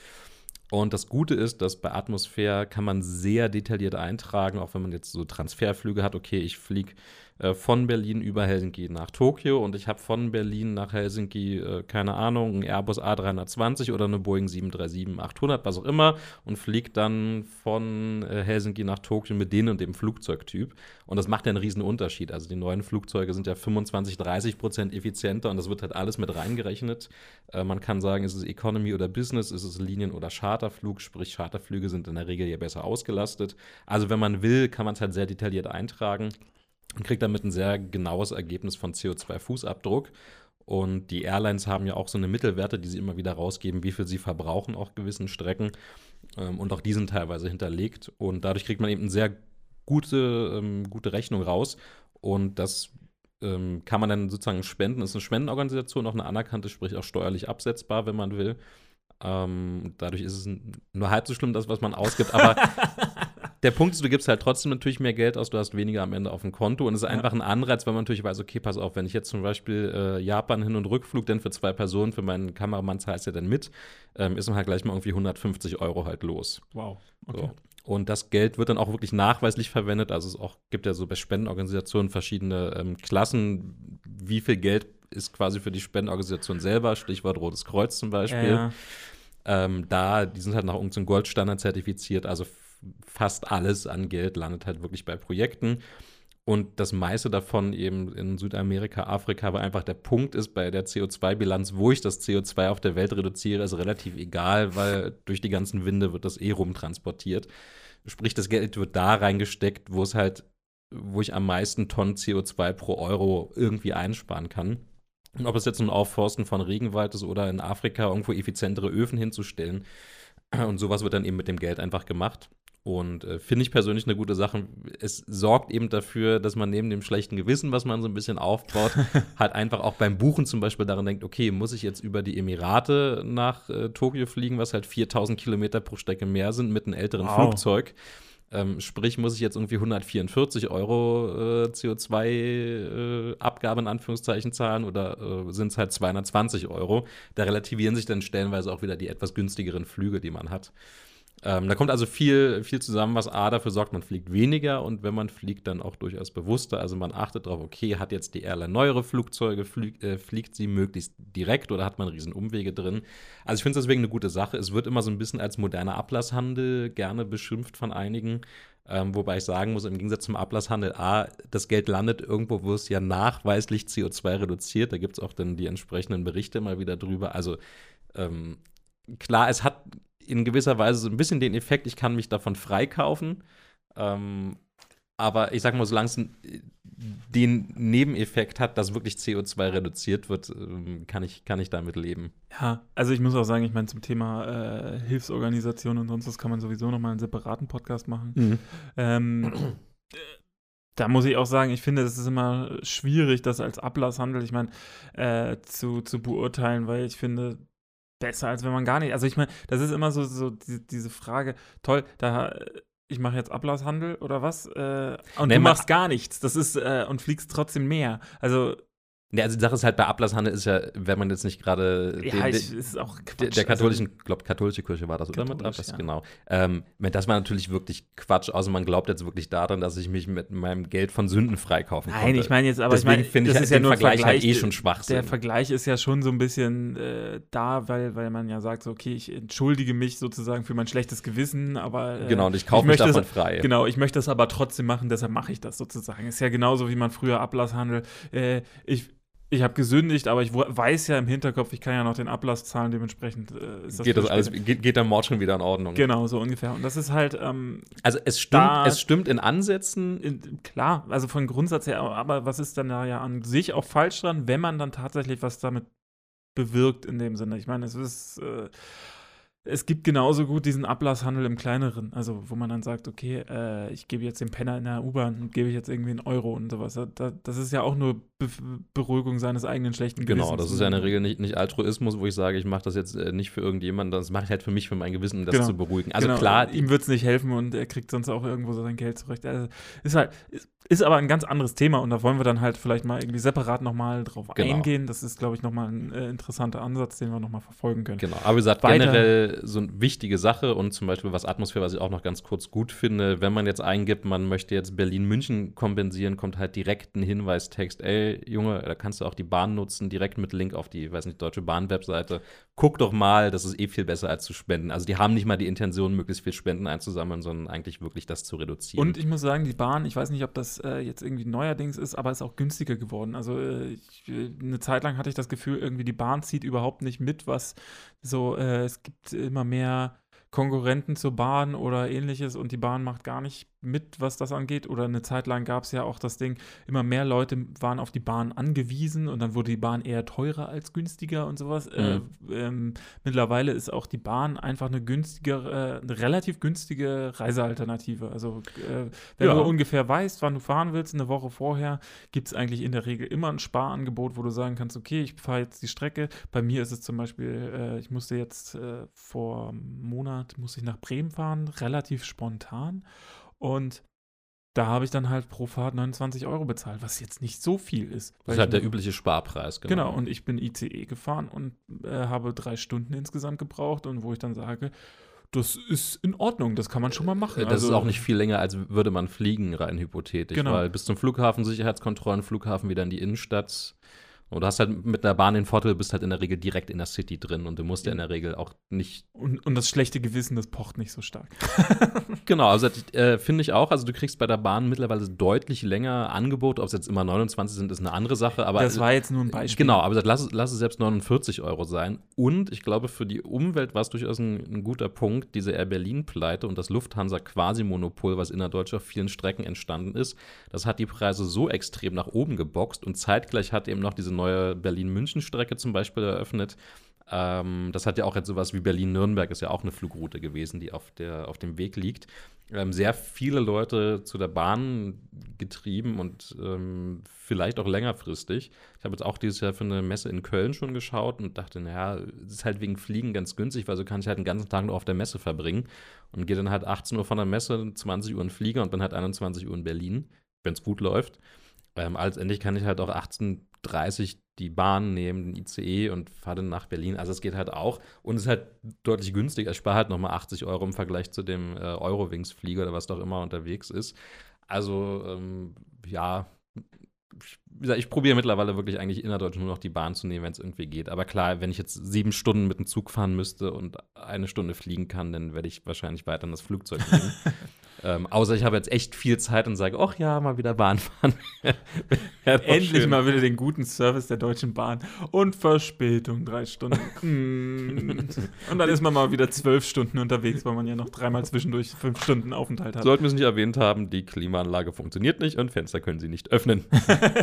Und das Gute ist, dass bei Atmosphäre kann man sehr detailliert eintragen, auch wenn man jetzt so Transferflüge hat. Okay, ich fliege äh, von Berlin über Helsinki nach Tokio und ich habe von Berlin nach Helsinki, äh, keine Ahnung, ein Airbus A320 oder eine Boeing 737-800, was auch immer, und fliege dann von äh, Helsinki nach Tokio mit dem und dem Flugzeugtyp. Und das macht ja einen riesen Unterschied. Also die neuen Flugzeuge sind ja 25, 30 Prozent effizienter und das wird halt alles mit reingerechnet. Äh, man kann sagen, ist es Economy oder Business, ist es Linien- oder Charterflug, sprich Charterflüge sind in der Regel ja besser ausgelastet. Also wenn man will, kann man es halt sehr detailliert eintragen und kriegt damit ein sehr genaues Ergebnis von CO2-Fußabdruck. Und die Airlines haben ja auch so eine Mittelwerte, die sie immer wieder rausgeben, wie viel sie verbrauchen auf gewissen Strecken. Ähm, und auch die sind teilweise hinterlegt. Und dadurch kriegt man eben eine sehr gute, ähm, gute Rechnung raus. Und das ähm, kann man dann sozusagen spenden. Das ist eine Spendenorganisation, auch eine anerkannte, sprich auch steuerlich absetzbar, wenn man will. Dadurch ist es nur halb so schlimm, das, was man ausgibt. Aber der Punkt ist, du gibst halt trotzdem natürlich mehr Geld aus, du hast weniger am Ende auf dem Konto und es ist ja. einfach ein Anreiz, weil man natürlich weiß, okay, pass auf, wenn ich jetzt zum Beispiel äh, Japan Hin- und Rückflug denn für zwei Personen, für meinen Kameramann zahlst ja dann mit, ähm, ist man halt gleich mal irgendwie 150 Euro halt los. Wow. Okay. So. Und das Geld wird dann auch wirklich nachweislich verwendet. Also es auch, gibt ja so bei Spendenorganisationen verschiedene ähm, Klassen, wie viel Geld ist quasi für die Spendenorganisation selber, Stichwort Rotes Kreuz zum Beispiel. Ja. Ähm, da, die sind halt nach irgendeinem Goldstandard zertifiziert, also fast alles an Geld landet halt wirklich bei Projekten. Und das meiste davon eben in Südamerika, Afrika, weil einfach der Punkt ist, bei der CO2-Bilanz, wo ich das CO2 auf der Welt reduziere, ist relativ egal, weil durch die ganzen Winde wird das eh rumtransportiert. Sprich, das Geld wird da reingesteckt, wo es halt, wo ich am meisten Tonnen CO2 pro Euro irgendwie einsparen kann. Und ob es jetzt ein Aufforsten von Regenwald ist oder in Afrika irgendwo effizientere Öfen hinzustellen. Und sowas wird dann eben mit dem Geld einfach gemacht. Und äh, finde ich persönlich eine gute Sache. Es sorgt eben dafür, dass man neben dem schlechten Gewissen, was man so ein bisschen aufbaut, halt einfach auch beim Buchen zum Beispiel daran denkt, okay, muss ich jetzt über die Emirate nach äh, Tokio fliegen, was halt 4000 Kilometer pro Strecke mehr sind mit einem älteren wow. Flugzeug. Ähm, sprich, muss ich jetzt irgendwie 144 Euro äh, CO2-Abgabe äh, in Anführungszeichen zahlen oder äh, sind es halt 220 Euro? Da relativieren sich dann stellenweise auch wieder die etwas günstigeren Flüge, die man hat. Ähm, da kommt also viel, viel zusammen, was A dafür sorgt, man fliegt weniger und wenn man fliegt, dann auch durchaus bewusster. Also man achtet darauf, okay, hat jetzt die Airline neuere Flugzeuge, flieg, äh, fliegt sie möglichst direkt oder hat man riesen Umwege drin. Also ich finde es deswegen eine gute Sache. Es wird immer so ein bisschen als moderner Ablasshandel gerne beschimpft von einigen. Ähm, wobei ich sagen muss, im Gegensatz zum Ablasshandel, A, das Geld landet irgendwo, wo es ja nachweislich CO2 reduziert. Da gibt es auch dann die entsprechenden Berichte mal wieder drüber. Also ähm, klar, es hat in gewisser Weise so ein bisschen den Effekt, ich kann mich davon freikaufen. Ähm, aber ich sag mal, solange es den Nebeneffekt hat, dass wirklich CO2 reduziert wird, ähm, kann ich, kann ich damit leben. Ja, also ich muss auch sagen, ich meine, zum Thema äh, Hilfsorganisation und sonst was kann man sowieso nochmal einen separaten Podcast machen. Mhm. Ähm, da muss ich auch sagen, ich finde, es ist immer schwierig, das als Ablasshandel, ich meine, äh, zu, zu beurteilen, weil ich finde, besser, als wenn man gar nicht. Also ich meine, das ist immer so, so die, diese Frage, toll, da ich mache jetzt Ablasshandel oder was? Äh, und nee, du machst gar nichts. Das ist äh, und fliegst trotzdem mehr. Also ja, also die Sache ist halt, bei Ablasshandel ist ja, wenn man jetzt nicht gerade ja, ich, ist auch Quatsch. der katholischen, also, glaube katholische Kirche war das, oder? Mit Ablass, ja. genau. Ähm, das war natürlich wirklich Quatsch, außer man glaubt jetzt wirklich daran, dass ich mich mit meinem Geld von Sünden freikaufen kann. Nein, ich meine jetzt, aber Deswegen ich finde ich ist ja den Vergleich, Vergleich halt eh schon schwach. Der Vergleich ist ja schon so ein bisschen äh, da, weil, weil man ja sagt, so, okay, ich entschuldige mich sozusagen für mein schlechtes Gewissen, aber äh, Genau, und ich kaufe mich davon das, frei. Genau, ich möchte das aber trotzdem machen, deshalb mache ich das sozusagen. Ist ja genauso, wie man früher Ablasshandel, äh, ich ich habe gesündigt, aber ich weiß ja im Hinterkopf, ich kann ja noch den Ablass zahlen, dementsprechend äh, ist das geht das alles, geht, geht, der Mord schon wieder in Ordnung. Genau, so ungefähr. Und das ist halt. Ähm, also es stimmt, es stimmt in Ansätzen. In, klar, also von Grundsatz her, aber was ist dann da ja an sich auch falsch dran, wenn man dann tatsächlich was damit bewirkt in dem Sinne. Ich meine, es ist äh, es gibt genauso gut diesen Ablasshandel im kleineren, also wo man dann sagt, okay, äh, ich gebe jetzt dem Penner in der U-Bahn und gebe ich jetzt irgendwie einen Euro und sowas. Da, das ist ja auch nur Be Beruhigung seines eigenen schlechten Genau, Gewissens. das ist ja in der Regel nicht, nicht Altruismus, wo ich sage, ich mache das jetzt äh, nicht für irgendjemanden, das mache ich halt für mich, für mein Gewissen, das Genau. zu beruhigen. Also Genau, klar, ihm wird es nicht helfen und er kriegt sonst auch irgendwo so sein Geld zurecht. Also ist halt, ist, ist aber ein ganz anderes Thema und da wollen wir dann halt vielleicht mal irgendwie separat nochmal drauf Genau. eingehen. Das ist, glaube ich, nochmal ein äh, interessanter Ansatz, den wir nochmal verfolgen können. Genau, aber wie gesagt, Weiter- generell so eine wichtige Sache und zum Beispiel was Atmosphäre, was ich auch noch ganz kurz gut finde, wenn man jetzt eingibt, man möchte jetzt Berlin-München kompensieren, kommt halt direkt ein Hinweistext, ey, Junge, da kannst du auch die Bahn nutzen, direkt mit Link auf die, weiß nicht, Deutsche Bahn-Webseite. Guck doch mal, das ist eh viel besser als zu spenden. Also die haben nicht mal die Intention, möglichst viel Spenden einzusammeln, sondern eigentlich wirklich das zu reduzieren. Und ich muss sagen, die Bahn, ich weiß nicht, ob das äh, jetzt irgendwie neuerdings ist, aber ist auch günstiger geworden. Also äh, ich, äh, eine Zeit lang hatte ich das Gefühl, irgendwie die Bahn zieht überhaupt nicht mit, was so, äh, es gibt immer mehr Konkurrenten zur Bahn oder ähnliches und die Bahn macht gar nicht mit, was das angeht. Oder eine Zeit lang gab es ja auch das Ding, immer mehr Leute waren auf die Bahn angewiesen und dann wurde die Bahn eher teurer als günstiger und sowas. Äh, ähm, mittlerweile ist auch die Bahn einfach eine günstigere, äh, eine relativ günstige Reisealternative. Also äh, wenn Ja. du ungefähr weißt, wann du fahren willst, eine Woche vorher, gibt es eigentlich in der Regel immer ein Sparangebot, wo du sagen kannst, okay, ich fahre jetzt die Strecke. Bei mir ist es zum Beispiel, äh, ich musste jetzt äh, vor einem Monat, musste ich nach Bremen fahren, relativ spontan. Und da habe ich dann halt pro Fahrt 29 Euro bezahlt, was jetzt nicht so viel ist. das ist halt der übliche Sparpreis, Genau, und ich bin ICE gefahren und äh, habe drei Stunden insgesamt gebraucht und wo ich dann sage, das ist in Ordnung, das kann man schon mal machen. Das Also- ist auch nicht viel länger, als würde man fliegen, rein hypothetisch. Genau. Weil bis zum Flughafen, Sicherheitskontrollen, Flughafen wieder in die Innenstadt. Und du hast halt mit der Bahn den Vorteil, du bist halt in der Regel direkt in der City drin und du musst ja in der Regel auch nicht. Und, und das schlechte Gewissen, das pocht nicht so stark. Genau, also äh, finde ich auch. Also du kriegst bei der Bahn mittlerweile deutlich länger Angebote. Ob es jetzt immer 29 sind, ist eine andere Sache. Aber das war jetzt nur ein Beispiel. Genau, aber lass, es- lass es selbst 49 Euro sein. Und ich glaube, für die Umwelt war es durchaus ein, ein guter Punkt, diese Air Berlin-Pleite und das Lufthansa-Quasi-Monopol, was innerdeutsch auf vielen Strecken entstanden ist. Das hat die Preise so extrem nach oben geboxt und zeitgleich hat eben noch diese neue Berlin-München-Strecke zum Beispiel eröffnet. Ähm, das hat ja auch jetzt sowas wie Berlin-Nürnberg, ist ja auch eine Flugroute gewesen, die auf, der, auf dem Weg liegt. Ähm, sehr viele Leute zu der Bahn getrieben und ähm, vielleicht auch längerfristig. Ich habe jetzt auch dieses Jahr für eine Messe in Köln schon geschaut und dachte, naja, es ist halt wegen Fliegen ganz günstig, weil so kann ich halt den ganzen Tag nur auf der Messe verbringen und gehe dann halt 18 Uhr von der Messe, 20 Uhr in Flieger und bin halt 21 Uhr in Berlin, wenn es gut läuft. Ähm, letztendlich kann ich halt auch 18.30 die Bahn nehmen, den ICE und fahre dann nach Berlin. Also es geht halt auch und es ist halt deutlich günstiger. Ich spare halt nochmal 80 Euro im Vergleich zu dem äh, Eurowings-Flieger oder was doch immer unterwegs ist. Also ähm, ja, ich, ich probiere mittlerweile wirklich eigentlich innerdeutsch nur noch die Bahn zu nehmen, wenn es irgendwie geht. Aber klar, wenn ich jetzt sieben Stunden mit dem Zug fahren müsste und eine Stunde fliegen kann, dann werde ich wahrscheinlich weiter in das Flugzeug nehmen. ähm, außer ich habe jetzt echt viel Zeit und sage, ach ja, mal wieder Bahn fahren. Endlich schön. mal wieder den guten Service der Deutschen Bahn. Und Verspätung, drei Stunden. Mm. Und dann ist man mal wieder zwölf Stunden unterwegs, weil man ja noch dreimal zwischendurch fünf Stunden Aufenthalt hat. Sollten wir es nicht erwähnt haben, die Klimaanlage funktioniert nicht und Fenster können Sie nicht öffnen.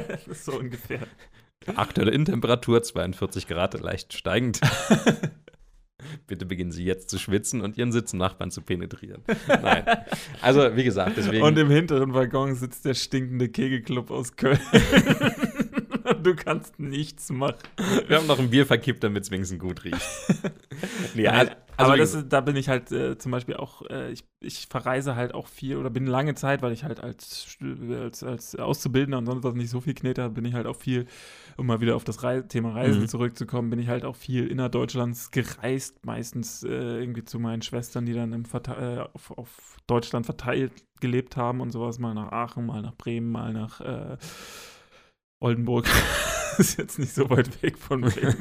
Das ist so ungefähr. Aktuelle Innentemperatur 42 Grad, leicht steigend. Bitte beginnen Sie jetzt zu schwitzen und Ihren Sitznachbarn zu penetrieren. Nein. Also, wie gesagt, deswegen. Und im hinteren Waggon sitzt der stinkende Kegelclub aus Köln. du kannst nichts machen. wir haben noch ein Bier verkippt, damit es wenigstens gut riecht. nee, Nein, also, aber wie das da bin ich halt äh, zum Beispiel auch, äh, ich, ich verreise halt auch viel oder bin lange Zeit, weil ich halt als, als, als Auszubildender und sonst was nicht so viel Knete habe, bin ich halt auch viel, um mal wieder auf das Rei Thema Reisen Mhm. zurückzukommen, bin ich halt auch viel innerdeutschlands gereist, meistens äh, irgendwie zu meinen Schwestern, die dann im Verte äh, auf, auf Deutschland verteilt gelebt haben und sowas, mal nach Aachen, mal nach Bremen, mal nach äh, Oldenburg. ist jetzt nicht so weit weg von Bremen.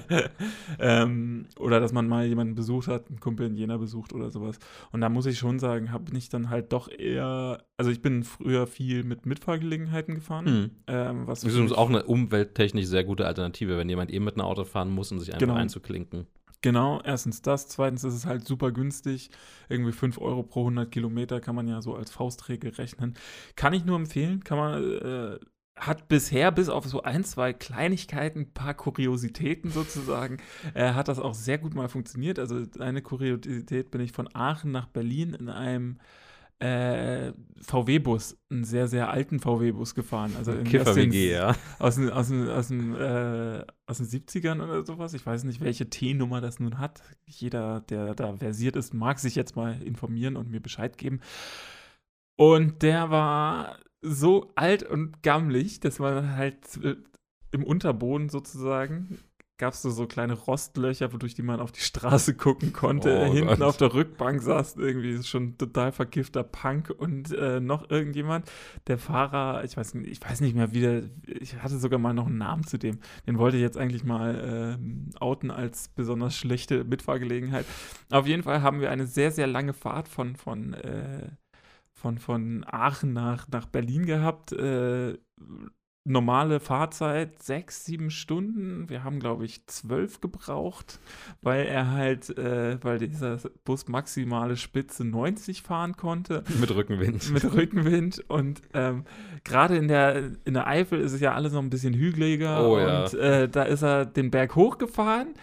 ähm, oder dass man mal jemanden besucht hat, einen Kumpel in Jena besucht oder sowas. Und da muss ich schon sagen, habe ich dann halt doch eher, also ich bin früher viel mit Mitfahrgelegenheiten gefahren. hm. Ähm, was Das ist auch eine umwelttechnisch sehr gute Alternative, wenn jemand eben mit einem Auto fahren muss, um sich einfach Genau. einzuklinken. Genau, erstens das. Zweitens ist es halt super günstig. Irgendwie 5 Euro pro 100 Kilometer kann man ja so als Faustregel rechnen. Kann ich nur empfehlen. Kann man, äh, hat bisher bis auf so ein, zwei Kleinigkeiten, ein paar Kuriositäten sozusagen, äh, hat das auch sehr gut mal funktioniert. Also eine Kuriosität bin ich von Aachen nach Berlin in einem äh, VW-Bus, einen sehr, sehr alten VW-Bus gefahren. Also Kiffer-WG, ja. Aus den, aus, den, aus, den, äh, aus den 70ern oder sowas. Ich weiß nicht, welche T-Nummer das nun hat. Jeder, der da versiert ist, mag sich jetzt mal informieren und mir Bescheid geben. Und der war so alt und gammelig, dass man halt äh, im Unterboden sozusagen gab es so, so kleine Rostlöcher, wodurch die man auf die Straße gucken konnte. Oh, Hinten Gott. auf der Rückbank saß irgendwie schon total vergifter Punk und äh, noch irgendjemand. Der Fahrer, ich weiß, ich weiß nicht mehr, wie der, ich hatte sogar mal noch einen Namen zu dem. Den wollte ich jetzt eigentlich mal äh, outen als besonders schlechte Mitfahrgelegenheit. Auf jeden Fall haben wir eine sehr, sehr lange Fahrt von, von äh, von, von Aachen nach, nach Berlin gehabt. Äh, normale Fahrzeit sechs, sieben Stunden. Wir haben, glaube ich, zwölf gebraucht, weil er halt, äh, weil dieser Bus maximale Spitze 90 fahren konnte. Mit Rückenwind. Mit Rückenwind. Und ähm, gerade in der, in der Eifel ist es ja alles noch ein bisschen hügeliger. Oh, und ja. äh, da ist er den Berg hochgefahren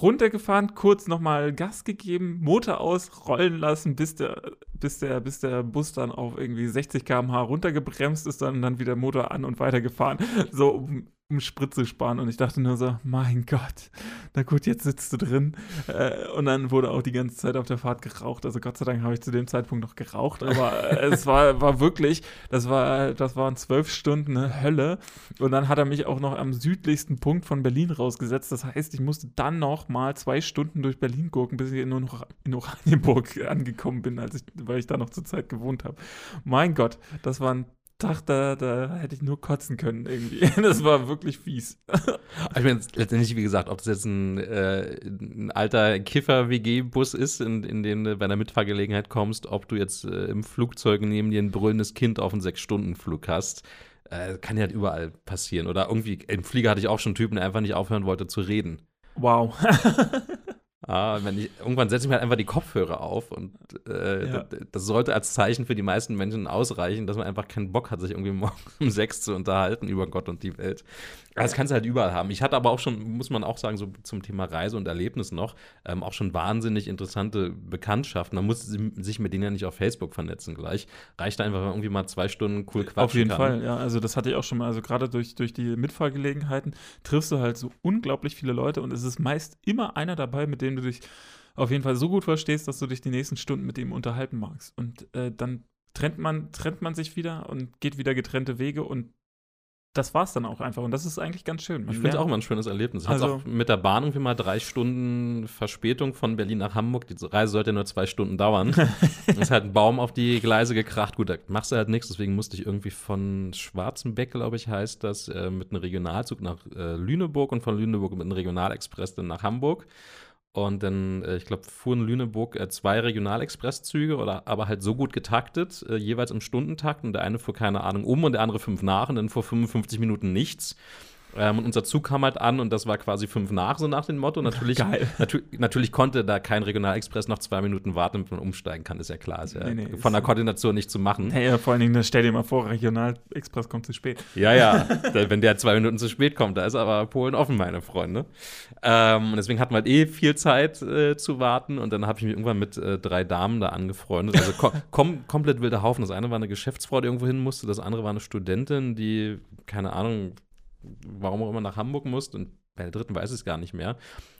runtergefahren, kurz nochmal Gas gegeben, Motor aus, rollen lassen, bis der, bis der, bis der Bus dann auf irgendwie 60 km/h runtergebremst ist, dann, dann wieder Motor an und weitergefahren. So, um, um Spritze sparen. Und ich dachte nur so, mein Gott, na gut, jetzt sitzt du drin. Äh, und dann wurde auch die ganze Zeit auf der Fahrt geraucht. Also Gott sei Dank habe ich zu dem Zeitpunkt noch geraucht. Aber äh, es war, war wirklich, das war, das waren zwölf Stunden eine Hölle. Und dann hat er mich auch noch am südlichsten Punkt von Berlin rausgesetzt. Das heißt, ich musste dann noch mal zwei Stunden durch Berlin gucken, bis ich nur noch in Oranienburg angekommen bin, als ich, weil ich da noch zur Zeit gewohnt habe. Mein Gott, das waren Tag, da, da hätte ich nur kotzen können irgendwie. Das war wirklich fies. Ich meine, letztendlich, wie gesagt, ob das jetzt ein, äh, ein alter Kiffer-WG-Bus ist, in, in den du bei einer Mitfahrgelegenheit kommst, ob du jetzt äh, im Flugzeug neben dir ein brüllendes Kind auf einen Sechs-Stunden-Flug hast, äh, kann ja halt überall passieren. Oder irgendwie, im Flieger hatte ich auch schon einen Typen, der einfach nicht aufhören wollte zu reden. Wow. Ah, wenn ich, irgendwann setze ich mir halt einfach die Kopfhörer auf und äh, ja. das, das, sollte als Zeichen für die meisten Menschen ausreichen, dass man einfach keinen Bock hat, sich irgendwie morgen um sechs zu unterhalten über Gott und die Welt. Das kannst du halt überall haben. Ich hatte aber auch schon, muss man auch sagen, so zum Thema Reise und Erlebnis noch, ähm, auch schon wahnsinnig interessante Bekanntschaften. Man muss sich mit denen ja nicht auf Facebook vernetzen gleich. Reicht einfach, wenn man irgendwie mal zwei Stunden cool quatschen Auf jeden kann. Fall, ja. Also das hatte ich auch schon mal. Also gerade durch, durch die Mitfahrgelegenheiten triffst du halt so unglaublich viele Leute und es ist meist immer einer dabei, mit dem du dich auf jeden Fall so gut verstehst, dass du dich die nächsten Stunden mit ihm unterhalten magst. Und äh, dann trennt man, trennt man sich wieder und geht wieder getrennte Wege und das war es dann auch einfach. Und das ist eigentlich ganz schön. Man ich finde es auch mal ein schönes Erlebnis. Ich also, auch mit der Bahn irgendwie mal drei Stunden Verspätung von Berlin nach Hamburg. Die Reise sollte nur zwei Stunden dauern. ist halt ein Baum auf die Gleise gekracht. Gut, da machst du halt nichts. Deswegen musste ich irgendwie von Schwarzenbeck, glaube ich, heißt das, äh, mit einem Regionalzug nach äh, Lüneburg und von Lüneburg mit einem Regionalexpress dann nach Hamburg. Und dann, äh, ich glaube, fuhren Lüneburg äh, zwei Regionalexpresszüge, oder aber halt so gut getaktet, äh, jeweils im Stundentakt. Und der eine fuhr, keine Ahnung, um und der andere fünf nach und dann vor 55 Minuten nichts. Ähm, und unser Zug kam halt an und das war quasi fünf nach, so nach dem Motto. Natürlich, natu natürlich konnte da kein Regionalexpress noch zwei Minuten warten, damit man umsteigen kann, ist ja klar. Ist ja nee, nee, von der Koordination nicht zu machen. Hey, vor allen Dingen, stell dir mal vor, Regionalexpress kommt zu spät. Ja, ja. wenn der zwei Minuten zu spät kommt, da ist aber Polen offen, meine Freunde. Ähm, und deswegen hatten wir halt eh viel Zeit äh, zu warten und dann habe ich mich irgendwann mit äh, drei Damen da angefreundet. Also kom kom komplett wilder Haufen. Das eine war eine Geschäftsfrau, die irgendwo hin musste, das andere war eine Studentin, die, keine Ahnung, warum auch immer nach Hamburg musste und bei der dritten weiß ich es gar nicht mehr.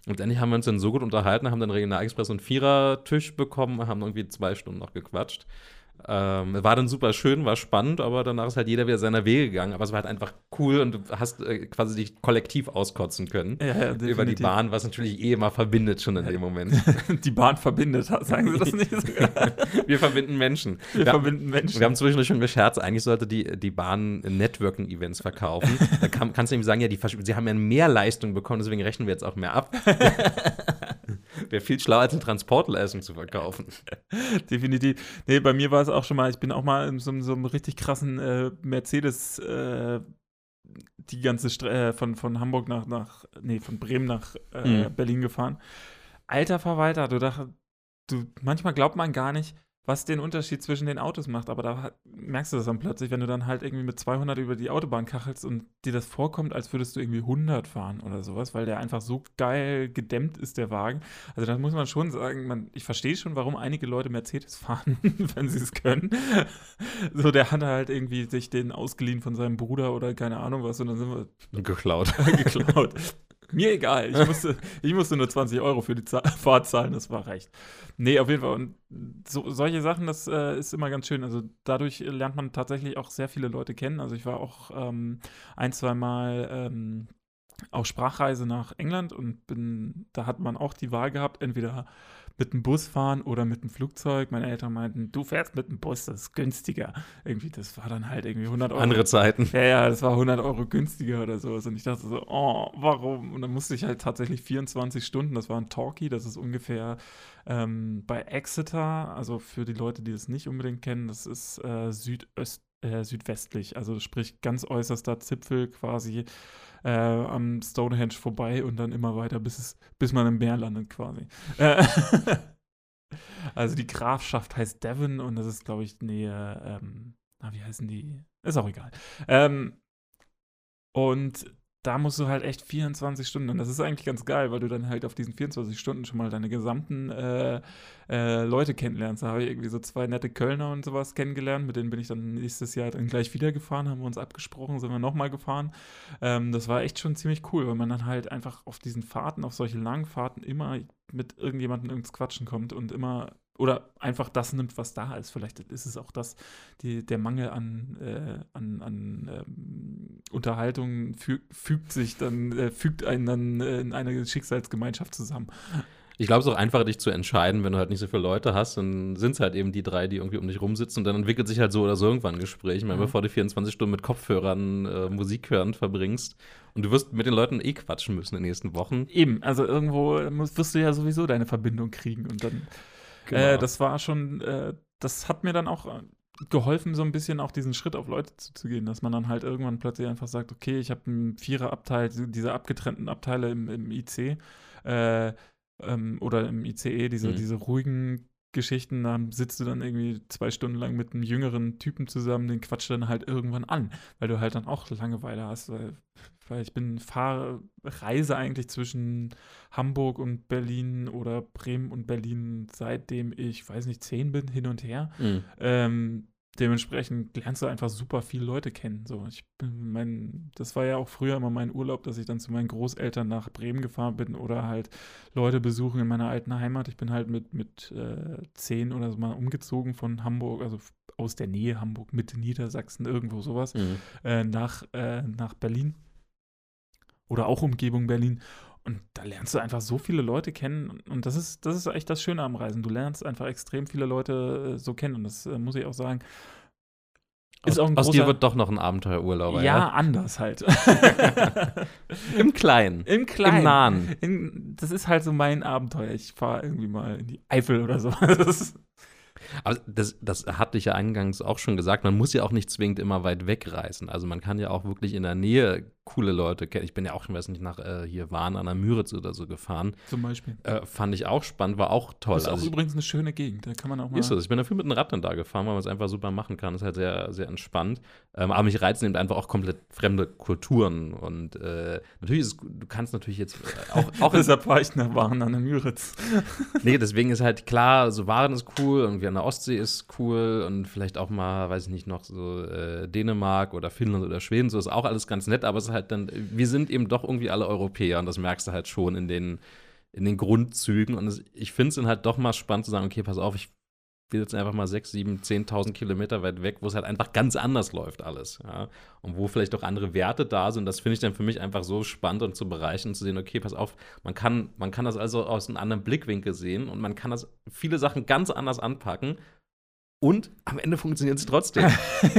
Und endlich haben wir uns dann so gut unterhalten, haben dann Regionalexpress und Vierertisch bekommen, haben irgendwie zwei Stunden noch gequatscht. Ähm, war dann super schön, war spannend, aber danach ist halt jeder wieder seiner Wege gegangen. Aber es war halt einfach cool und du hast äh, quasi dich kollektiv auskotzen können ja, ja, über die Bahn, was natürlich eh immer verbindet schon in dem Moment. die Bahn verbindet, sagen Sie das nicht? wir verbinden Menschen. Wir, wir verbinden Menschen. Wir haben zwischendurch schon gescherzt, eigentlich sollte die, die Bahn Networking-Events verkaufen. da kann, kannst du ihm sagen, ja, die, sie haben ja mehr Leistung bekommen, deswegen rechnen wir jetzt auch mehr ab. Wäre viel schlauer, als eine Transportleistung zu verkaufen. Definitiv. Nee, bei mir war es auch schon mal, ich bin auch mal in so, so einem richtig krassen äh, Mercedes äh, die ganze Stre äh, von, von Hamburg nach, nach, nee, von Bremen nach äh, mhm. Berlin gefahren. Alter Verwalter, du dachtest, du, manchmal glaubt man gar nicht, was den Unterschied zwischen den Autos macht. Aber da merkst du das dann plötzlich, wenn du dann halt irgendwie mit 200 über die Autobahn kachelst und dir das vorkommt, als würdest du irgendwie 100 fahren oder sowas, weil der einfach so geil gedämmt ist, der Wagen. Also da muss man schon sagen, man, ich verstehe schon, warum einige Leute Mercedes fahren, wenn sie es können. so, der hat halt irgendwie sich den ausgeliehen von seinem Bruder oder keine Ahnung was und dann sind wir geklaut. geklaut. Mir egal. Ich musste, ich musste nur 20 Euro für die Fahrt zahlen, das war recht. Nee, auf jeden Fall. Und so, solche Sachen, das äh, ist immer ganz schön. Also dadurch lernt man tatsächlich auch sehr viele Leute kennen. Also ich war auch ähm, ein, zwei Mal ähm, auf Sprachreise nach England und bin, da hat man auch die Wahl gehabt, entweder mit dem Bus fahren oder mit dem Flugzeug. Meine Eltern meinten, du fährst mit dem Bus, das ist günstiger. Irgendwie, das war dann halt irgendwie 100 Euro. Andere Zeiten. Ja, ja, das war 100 Euro günstiger oder sowas. Und ich dachte so, oh, warum? Und dann musste ich halt tatsächlich 24 Stunden, das war ein Talkie, das ist ungefähr ähm, bei Exeter, also für die Leute, die das nicht unbedingt kennen, das ist äh, südöst, äh, südwestlich, also sprich ganz äußerster Zipfel quasi äh, am Stonehenge vorbei und dann immer weiter, bis, es, bis man im Meer landet quasi. Äh, also die Grafschaft heißt Devon und das ist, glaube ich, Nähe, ähm, na, wie heißen die? Ist auch egal. Ähm, und da musst du halt echt 24 Stunden, und das ist eigentlich ganz geil, weil du dann halt auf diesen 24 Stunden schon mal deine gesamten äh, äh, Leute kennenlernst. Da habe ich irgendwie so zwei nette Kölner und sowas kennengelernt, mit denen bin ich dann nächstes Jahr dann gleich wieder gefahren, haben wir uns abgesprochen, sind wir nochmal gefahren. Ähm, das war echt schon ziemlich cool, weil man dann halt einfach auf diesen Fahrten, auf solche langen Fahrten immer mit irgendjemandem ins Quatschen kommt und immer oder einfach das nimmt, was da ist. Vielleicht ist es auch das, die, der Mangel an, äh, an, an ähm, Unterhaltung fü fügt sich dann, äh, fügt einen dann äh, in eine Schicksalsgemeinschaft zusammen. Ich glaube, es ist auch einfacher, dich zu entscheiden, wenn du halt nicht so viele Leute hast. Dann sind es halt eben die drei, die irgendwie um dich rumsitzen und dann entwickelt sich halt so oder so irgendwann ein Gespräch. Ich meine, mhm. bevor du 24 Stunden mit Kopfhörern äh, Musik hören verbringst und du wirst mit den Leuten eh quatschen müssen in den nächsten Wochen. Eben, also irgendwo musst, wirst du ja sowieso deine Verbindung kriegen und dann Genau. Äh, das war schon, äh, das hat mir dann auch äh, geholfen, so ein bisschen auch diesen Schritt auf Leute zuzugehen, dass man dann halt irgendwann plötzlich einfach sagt, okay, ich habe einen Viererabteil, diese abgetrennten Abteile im, im IC äh, ähm, oder im ICE, diese, mhm. diese ruhigen Geschichten, da sitzt du dann irgendwie zwei Stunden lang mit einem jüngeren Typen zusammen, den quatscht dann halt irgendwann an, weil du halt dann auch Langeweile hast, weil weil ich bin, fahre, reise eigentlich zwischen Hamburg und Berlin oder Bremen und Berlin, seitdem ich, weiß nicht, zehn bin, hin und her. Mhm. Ähm, dementsprechend lernst du einfach super viele Leute kennen. So, ich mein, das war ja auch früher immer mein Urlaub, dass ich dann zu meinen Großeltern nach Bremen gefahren bin oder halt Leute besuchen in meiner alten Heimat. Ich bin halt mit, mit äh, zehn oder so mal umgezogen von Hamburg, also aus der Nähe Hamburg, Mitte Niedersachsen, irgendwo sowas, mhm. äh, nach, äh, nach Berlin oder auch Umgebung Berlin. Und da lernst du einfach so viele Leute kennen. Und das ist, das ist echt das Schöne am Reisen. Du lernst einfach extrem viele Leute äh, so kennen. Und das äh, muss ich auch sagen. Ist aus, auch aus dir wird doch noch ein Abenteuerurlaub. Ja, ja, anders halt. Im Kleinen. Im Kleinen. Im Nahen. In, das ist halt so mein Abenteuer. Ich fahre irgendwie mal in die Eifel oder so. Aber das, das hatte ich ja eingangs auch schon gesagt, man muss ja auch nicht zwingend immer weit wegreisen. Also man kann ja auch wirklich in der Nähe coole Leute kennen. Ich bin ja auch schon, weiß nicht, nach äh, hier Waren an der Müritz oder so gefahren. Zum Beispiel. Äh, fand ich auch spannend, war auch toll. Das ist auch also übrigens eine schöne Gegend, da kann man auch mal. Ist so, ich bin dafür mit einem Rad dann da gefahren, weil man es einfach super machen kann. Das ist halt sehr, sehr entspannt. Ähm, aber mich reizen eben einfach auch komplett fremde Kulturen. Und äh, natürlich ist es, du kannst natürlich jetzt äh, auch. auch Deshalb fahre ich nach Waren an der Müritz. nee, deswegen ist halt klar, so Waren ist cool, irgendwie an der Ostsee ist cool und vielleicht auch mal, weiß ich nicht, noch so äh, Dänemark oder Finnland oder Schweden, so ist auch alles ganz nett, aber es ist halt dann, wir sind eben doch irgendwie alle Europäer und das merkst du halt schon in den, in den Grundzügen. Und das, ich finde es dann halt doch mal spannend zu sagen, okay, pass auf, ich will jetzt einfach mal 6, 7, 10.000 Kilometer weit weg, wo es halt einfach ganz anders läuft alles. Ja? Und wo vielleicht auch andere Werte da sind. Das finde ich dann für mich einfach so spannend und zu bereichen, zu sehen, okay, pass auf, man kann, man kann das also aus einem anderen Blickwinkel sehen und man kann das viele Sachen ganz anders anpacken und am Ende funktioniert es trotzdem.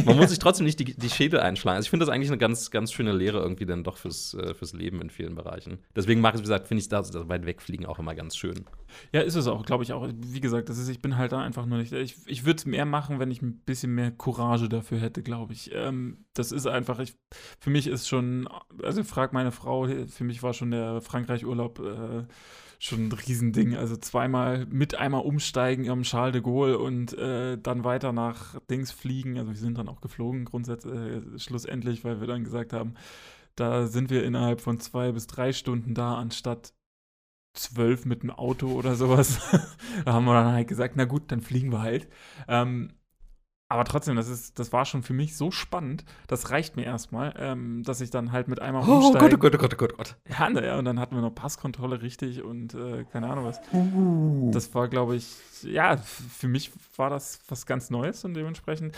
Man muss sich trotzdem nicht die, die Schädel einschlagen. Also ich finde das eigentlich eine ganz, ganz schöne Lehre irgendwie dann doch fürs, äh, fürs Leben in vielen Bereichen. Deswegen mache ich, wie gesagt, finde ich das, das weit wegfliegen auch immer ganz schön. Ja, ist es auch, glaube ich auch. Wie gesagt, das ist, ich bin halt da einfach nur nicht. Ich, ich würde es mehr machen, wenn ich ein bisschen mehr Courage dafür hätte, glaube ich. Ähm, das ist einfach, ich, für mich ist schon, also frag meine Frau, für mich war schon der Frankreich-Urlaub äh, schon ein Riesending. Also zweimal mit einmal umsteigen am Charles de Gaulle und äh, dann weiter nach Dings fliegen. Also wir sind dann auch geflogen, grundsätzlich, äh, schlussendlich, weil wir dann gesagt haben, da sind wir innerhalb von zwei bis drei Stunden da, anstatt zwölf mit dem Auto oder sowas. da haben wir dann halt gesagt, na gut, dann fliegen wir halt. Ähm, aber trotzdem, das, ist, das war schon für mich so spannend. Das reicht mir erstmal, ähm, dass ich dann halt mit einmal Oh umsteige. Gott, oh Gott, oh Gott, oh Gott, oh Gott. Ja, naja, und dann hatten wir noch Passkontrolle richtig und äh, keine Ahnung was. Uh. Das war, glaube ich, ja, für mich war das was ganz Neues und dementsprechend.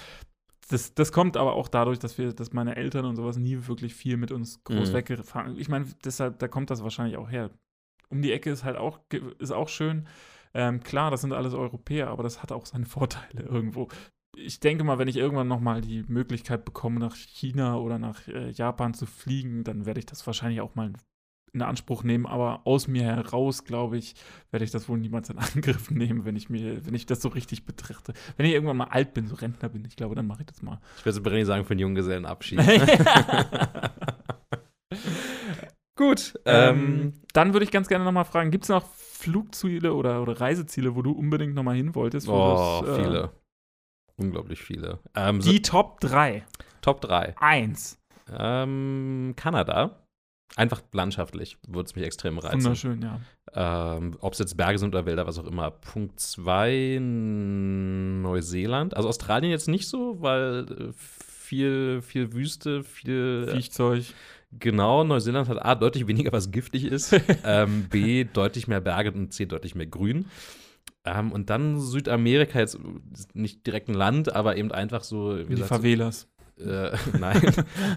Das, das kommt aber auch dadurch, dass wir, dass meine Eltern und sowas nie wirklich viel mit uns groß Mhm. weggefahren. Ich meine, deshalb, da kommt das wahrscheinlich auch her. Um die Ecke ist halt auch, ist auch schön. Ähm, klar, das sind alles Europäer, aber das hat auch seine Vorteile irgendwo. Ich denke mal, wenn ich irgendwann nochmal die Möglichkeit bekomme, nach China oder nach äh, Japan zu fliegen, dann werde ich das wahrscheinlich auch mal in Anspruch nehmen. Aber aus mir heraus, glaube ich, werde ich das wohl niemals in Angriff nehmen, wenn ich mir, wenn ich das so richtig betrachte. Wenn ich irgendwann mal alt bin, so Rentner bin, ich glaube, dann mache ich das mal. Ich werde so Brenny sagen für einen Junggesellenabschied. Gut. ähm, Ähm, dann würde ich ganz gerne nochmal fragen, gibt es noch Flugziele oder, oder Reiseziele, wo du unbedingt nochmal hin wolltest? wo oh, das, äh, viele. Unglaublich viele. Ähm, so, Die Top 3. Top 3. Eins. Ähm, Kanada. Einfach landschaftlich würde es mich extrem reizen. Wunderschön, ja. Ähm, Ob es jetzt Berge sind oder Wälder, was auch immer. Punkt 2, Neuseeland. Also Australien jetzt nicht so, weil äh, viel, viel Wüste, viel. Viechzeug. Genau, Neuseeland hat A, deutlich weniger, was giftig ist. ähm, B, deutlich mehr Berge und C, deutlich mehr Grün. Ähm, und dann Südamerika, jetzt nicht direkt ein Land, aber eben einfach so, wie die gesagt, so, Favelas. äh, nein,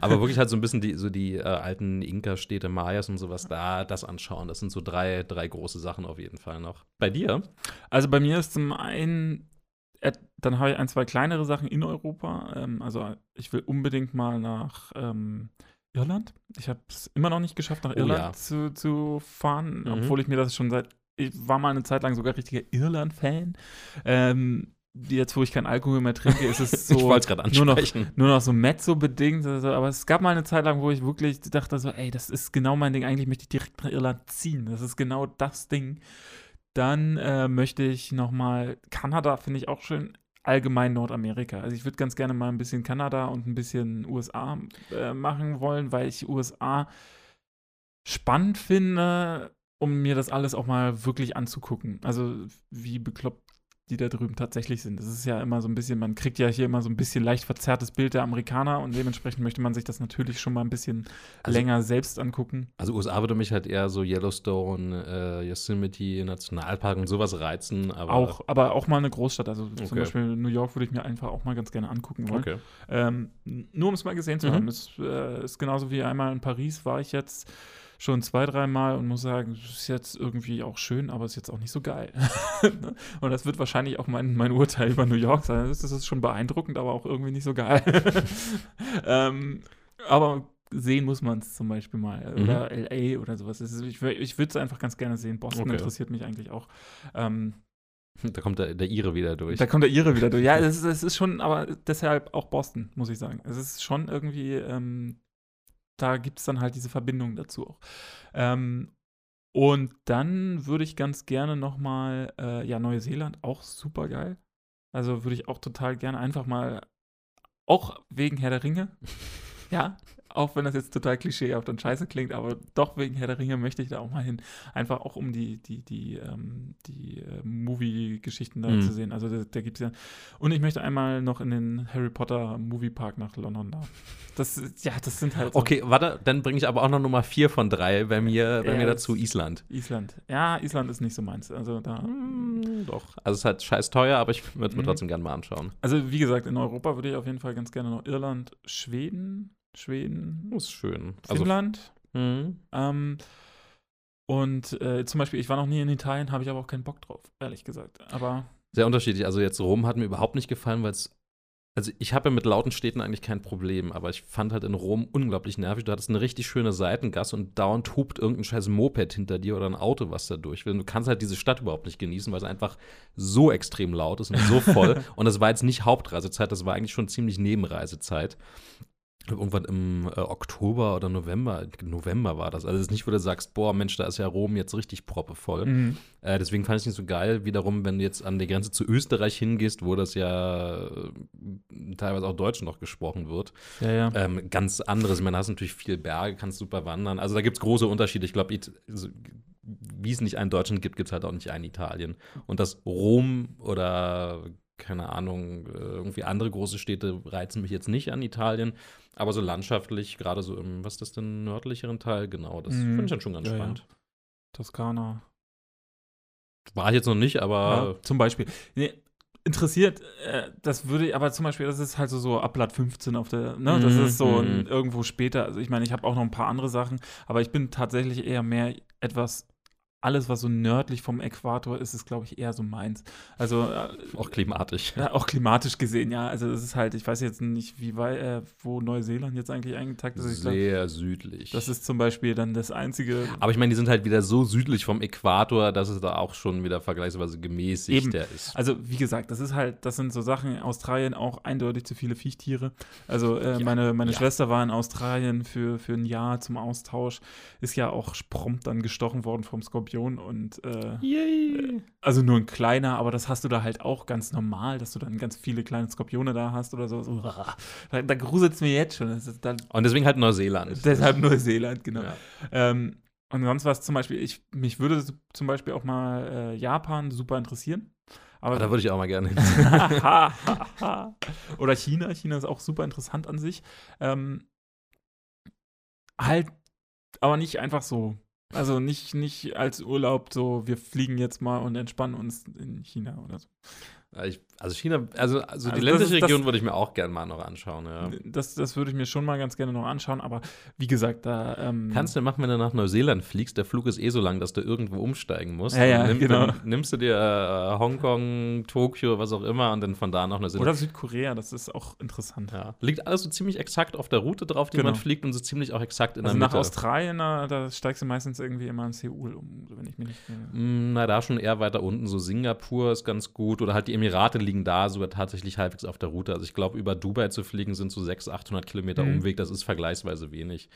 aber wirklich halt so ein bisschen die, so die äh, alten Inka-Städte, Mayas und sowas, da das anschauen. Das sind so drei, drei große Sachen auf jeden Fall noch. Bei dir? Also bei mir ist zum einen, äh, dann habe ich ein, zwei kleinere Sachen in Europa. Ähm, also ich will unbedingt mal nach ähm, Irland. Ich habe es immer noch nicht geschafft, nach Oh Irland ja. zu, zu fahren, Mhm. obwohl ich mir das schon seit, ich war mal eine Zeit lang sogar richtiger Irland-Fan. Ähm, jetzt, wo ich keinen Alkohol mehr trinke, ist es so ich nur noch, nur noch so Mezzo-bedingt. Also, aber es gab mal eine Zeit lang, wo ich wirklich dachte so, ey, das ist genau mein Ding. Eigentlich möchte ich direkt nach Irland ziehen. Das ist genau das Ding. Dann äh, möchte ich noch mal Kanada, finde ich auch schön. Allgemein Nordamerika. Also ich würde ganz gerne mal ein bisschen Kanada und ein bisschen USA äh, machen wollen, weil ich USA spannend finde, um mir das alles auch mal wirklich anzugucken. Also wie bekloppt die da drüben tatsächlich sind. Das ist ja immer so ein bisschen, man kriegt ja hier immer so ein bisschen leicht verzerrtes Bild der Amerikaner und dementsprechend möchte man sich das natürlich schon mal ein bisschen Also- länger selbst angucken. Also USA würde mich halt eher so Yellowstone, äh, Yosemite, Nationalpark und sowas reizen. Aber Auch, aber auch mal eine Großstadt. Also zum Okay. Beispiel New York würde ich mir einfach auch mal ganz gerne angucken wollen. Okay. Ähm, nur um es mal gesehen zu Mhm. haben. Es äh, ist genauso wie einmal in Paris war ich jetzt schon zwei, dreimal und muss sagen, es ist jetzt irgendwie auch schön, aber es ist jetzt auch nicht so geil. und das wird wahrscheinlich auch mein, mein Urteil über New York sein. Das ist schon beeindruckend, aber auch irgendwie nicht so geil. ähm, aber sehen muss man es zum Beispiel mal. Mhm. Oder LA oder sowas. Ich ich würde es einfach ganz gerne sehen. Boston Okay. interessiert mich eigentlich auch. Ähm, Da kommt der, der Ire wieder durch. da kommt der Ihre wieder durch. Ja, es ist, ist schon, aber deshalb auch Boston, muss ich sagen. Es ist schon irgendwie, ähm, da gibt es dann halt diese Verbindung dazu auch. Ähm, und dann würde ich ganz gerne noch mal, äh, ja, Neuseeland, auch super geil. Also würde ich auch total gerne einfach mal, auch wegen Herr der Ringe, ja, auch wenn das jetzt total klischeehaft und scheiße klingt, aber doch wegen Herr der Ringe möchte ich da auch mal hin. Einfach auch um die, die, die, ähm, die äh, Movie-Geschichten da Mhm. zu sehen. Also da, da gibt es ja. Und ich möchte einmal noch in den Harry Potter Moviepark nach London da. Das, ja, das sind halt so Okay, warte, dann bringe ich aber auch noch Nummer 4 von 3 bei mir, bei mir dazu Island. Island. Ja, Island ist nicht so meins. Also da. Hm, doch. Also es ist halt scheiß teuer, aber ich würde es mir Mhm. trotzdem gerne mal anschauen. Also wie gesagt, in Europa würde ich auf jeden Fall ganz gerne noch Irland, Schweden, Schweden, Das ist schön. Also, Finnland. hm, Ähm, und äh, zum Beispiel, ich war noch nie in Italien, habe ich aber auch keinen Bock drauf, ehrlich gesagt. Aber sehr unterschiedlich. Also jetzt Rom hat mir überhaupt nicht gefallen, weil es also ich habe ja mit lauten Städten eigentlich kein Problem, aber ich fand halt in Rom unglaublich nervig. Du hattest eine richtig schöne Seitengasse und dauernd hupt irgendein scheiß Moped hinter dir oder ein Auto, was da durch will. Und du kannst halt diese Stadt überhaupt nicht genießen, weil es einfach so extrem laut ist und so voll. und das war jetzt nicht Hauptreisezeit, das war eigentlich schon ziemlich Nebenreisezeit. Ich glaub, Irgendwann im äh, Oktober oder November, November war das. Also es ist nicht, wo du sagst, boah, Mensch, da ist ja Rom jetzt richtig proppevoll. Mhm. Äh, deswegen fand ich es nicht so geil. Wiederum, wenn du jetzt an die Grenze zu Österreich hingehst, wo das ja äh, teilweise auch Deutsch noch gesprochen wird. Ja, ja. Ähm, ganz anderes. Da hast natürlich viel Berge, kannst super wandern. Also da gibt es große Unterschiede. Ich glaube, also, wie es nicht einen Deutschland gibt, gibt es halt auch nicht einen Italien. Und das Rom oder keine Ahnung, äh, irgendwie andere große Städte reizen mich jetzt nicht an Italien. Aber so landschaftlich, gerade so im, was ist das denn, nördlicheren Teil, genau, das Mhm. finde ich dann schon ganz Ja, ja. spannend. Toskana. War ich jetzt noch nicht, aber ja, zum Beispiel. Nee, interessiert, äh, das würde ich, aber zum Beispiel, das ist halt so, so ab Blatt 15 auf der, ne, das Mhm, ist so ein, mhm. irgendwo später. Also ich meine, ich habe auch noch ein paar andere Sachen, aber ich bin tatsächlich eher mehr etwas, alles, was so nördlich vom Äquator ist, ist, glaube ich, eher so meins. Also äh, auch klimatisch. ja, auch klimatisch gesehen, ja. Also es ist halt, ich weiß jetzt nicht, wie weit, äh, wo Neuseeland jetzt eigentlich eingetakt ist. Ich glaub, Sehr südlich. das ist zum Beispiel dann das einzige. aber ich meine, die sind halt wieder so südlich vom Äquator, dass es da auch schon wieder vergleichsweise gemäßigter ist. Also, wie gesagt, das ist halt, das sind so Sachen, Australien auch eindeutig zu viele Viechtiere. Also, äh, meine, meine ja. Schwester war in Australien für, für ein Jahr zum Austausch, ist ja auch prompt dann gestochen worden vom Skorpion und äh, Yay. also nur ein kleiner, aber das hast du da halt auch ganz normal, dass du dann ganz viele kleine Skorpione da hast oder so. da, da gruselt es mir jetzt schon. Das ist dann, Und deswegen halt Neuseeland. deshalb Neuseeland, genau. Ja. Ähm, und sonst was zum Beispiel, ich, mich würde zum Beispiel auch mal äh, Japan super interessieren. Aber Aber da würde ich auch mal gerne hin. Oder China. China ist auch super interessant an sich. Ähm, halt, aber nicht einfach so. Also nicht, nicht als Urlaub so, wir fliegen jetzt mal und entspannen uns in China oder so. Ich, also China, also, also die Also das ländliche ist das- Region würde ich mir auch gerne mal noch anschauen. Ja. Das, das würde ich mir schon mal ganz gerne noch anschauen, aber wie gesagt, da. Ähm, Kannst du machen, wenn du nach Neuseeland fliegst, der Flug ist eh so lang, dass du irgendwo umsteigen musst. Ja, ja, nimm, genau. Dann nimmst du dir äh, Hongkong, Tokio, was auch immer und dann von da nach Neuseeland. Oder Südkorea, das ist auch interessant. ja. Liegt alles so ziemlich exakt auf der Route drauf, die Genau. man fliegt und so ziemlich auch exakt in Also der nach Mitte. Australien, da, da steigst du meistens irgendwie immer in Seoul um, wenn ich mich nicht. Mm, Na, da schon eher weiter unten, so Singapur ist ganz gut. Oder halt die Emirate liegen da sogar tatsächlich halbwegs auf der Route. Also ich glaube, über Dubai zu fliegen sind so 600, 800 Kilometer Mhm. Umweg. Das ist vergleichsweise wenig.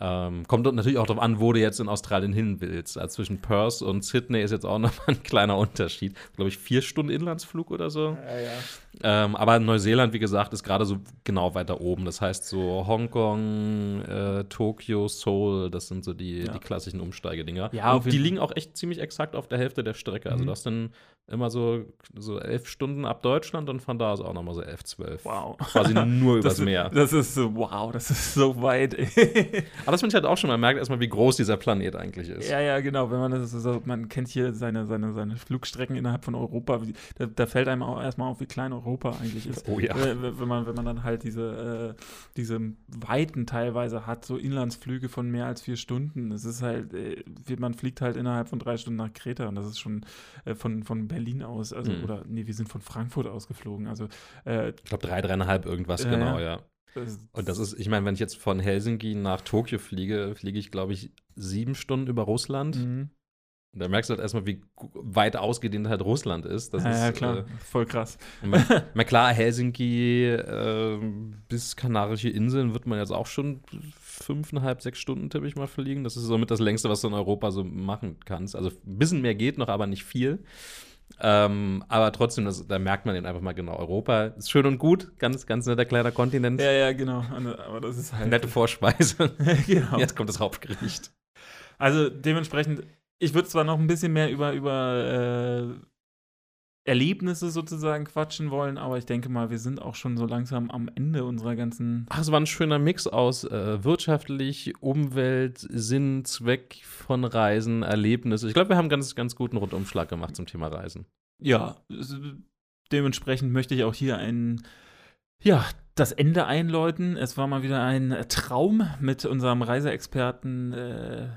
Ähm, kommt natürlich auch darauf an, wo du jetzt in Australien hin willst. Also zwischen Perth und Sydney ist jetzt auch noch mal ein kleiner Unterschied. Glaube ich, vier Stunden Inlandsflug oder so. Ja, ja. Ähm, aber Neuseeland, wie gesagt, ist gerade so genau weiter oben. Das heißt so Hongkong, äh, Tokio, Seoul, das sind so die, Ja. die klassischen Umsteigedinger. Ja, Und die liegen auch echt ziemlich exakt auf der Hälfte der Strecke. Also Mhm. du hast dann immer so, so elf Stunden ab Deutschland und von da aus auch nochmal so elf, zwölf. Wow. Quasi nur übers Das, Meer. das ist so, wow, das ist so weit. Aber das finde ich halt auch schon, man merkt erstmal, wie groß dieser Planet eigentlich ist. ja, ja, genau. Wenn man das so, man kennt hier seine, seine, seine Flugstrecken innerhalb von Europa. Wie, da, da fällt einem auch erstmal auf, wie klein Europa eigentlich ist. Oh ja. Äh, Wenn man, wenn man dann halt diese, äh, diese Weiten teilweise hat, so Inlandsflüge von mehr als vier Stunden. Es ist halt, äh, man fliegt halt innerhalb von drei Stunden nach Kreta und das ist schon äh, von, von Berlin aus, also, Mhm. oder nee, wir sind von Frankfurt ausgeflogen. Also, äh, Ich glaube, drei, dreieinhalb irgendwas, genau, ja. Und das ist, ich meine, wenn ich jetzt von Helsinki nach Tokio fliege, fliege ich, glaube ich, sieben Stunden über Russland. Mhm. Und da merkst du halt erstmal, wie weit ausgedehnt halt Russland ist. Das ja, ist ja, klar, Äh, voll krass. mal klar, Helsinki äh, bis Kanarische Inseln wird man jetzt auch schon fünfeinhalb, sechs Stunden, tippe ich mal, fliegen. Das ist somit das längste, was du in Europa so machen kannst. Also ein bisschen mehr geht noch, aber nicht viel. Ähm, aber trotzdem, das, da merkt man eben einfach mal genau, Europa ist schön und gut, ganz, ganz netter kleiner Kontinent. Ja, ja, genau. Aber das ist halt. Nette Vorspeise. genau. Jetzt kommt das Hauptgericht. Also dementsprechend, ich würde zwar noch ein bisschen mehr über, über äh, Erlebnisse sozusagen quatschen wollen, aber ich denke mal, wir sind auch schon so langsam am Ende unserer ganzen. Ach, es war ein schöner Mix aus äh, wirtschaftlich, Umwelt, Sinn, Zweck von Reisen, Erlebnisse. Ich glaube, wir haben ganz, ganz guten Rundumschlag gemacht zum Thema Reisen. Ja, dementsprechend möchte ich auch hier ein, ja, das Ende einläuten. Es war mal wieder ein Traum mit unserem Reiseexperten äh,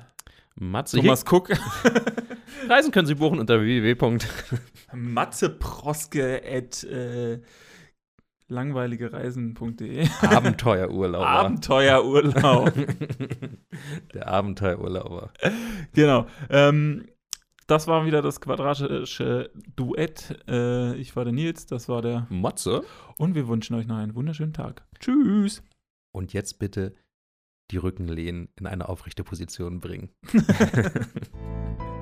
Matze, Thomas Cook. hier, Reisen können Sie buchen unter www. Matzeproske at äh, langweiligereisen.de. Abenteuerurlauber. Abenteuerurlaub. Der Abenteuerurlauber. genau. Ähm, das war wieder das quadratische Duett. Äh, ich war der Nils, das war der. Matze? Und wir wünschen euch noch einen wunderschönen Tag. Tschüss. Und jetzt bitte die Rückenlehnen in eine aufrechte Position bringen.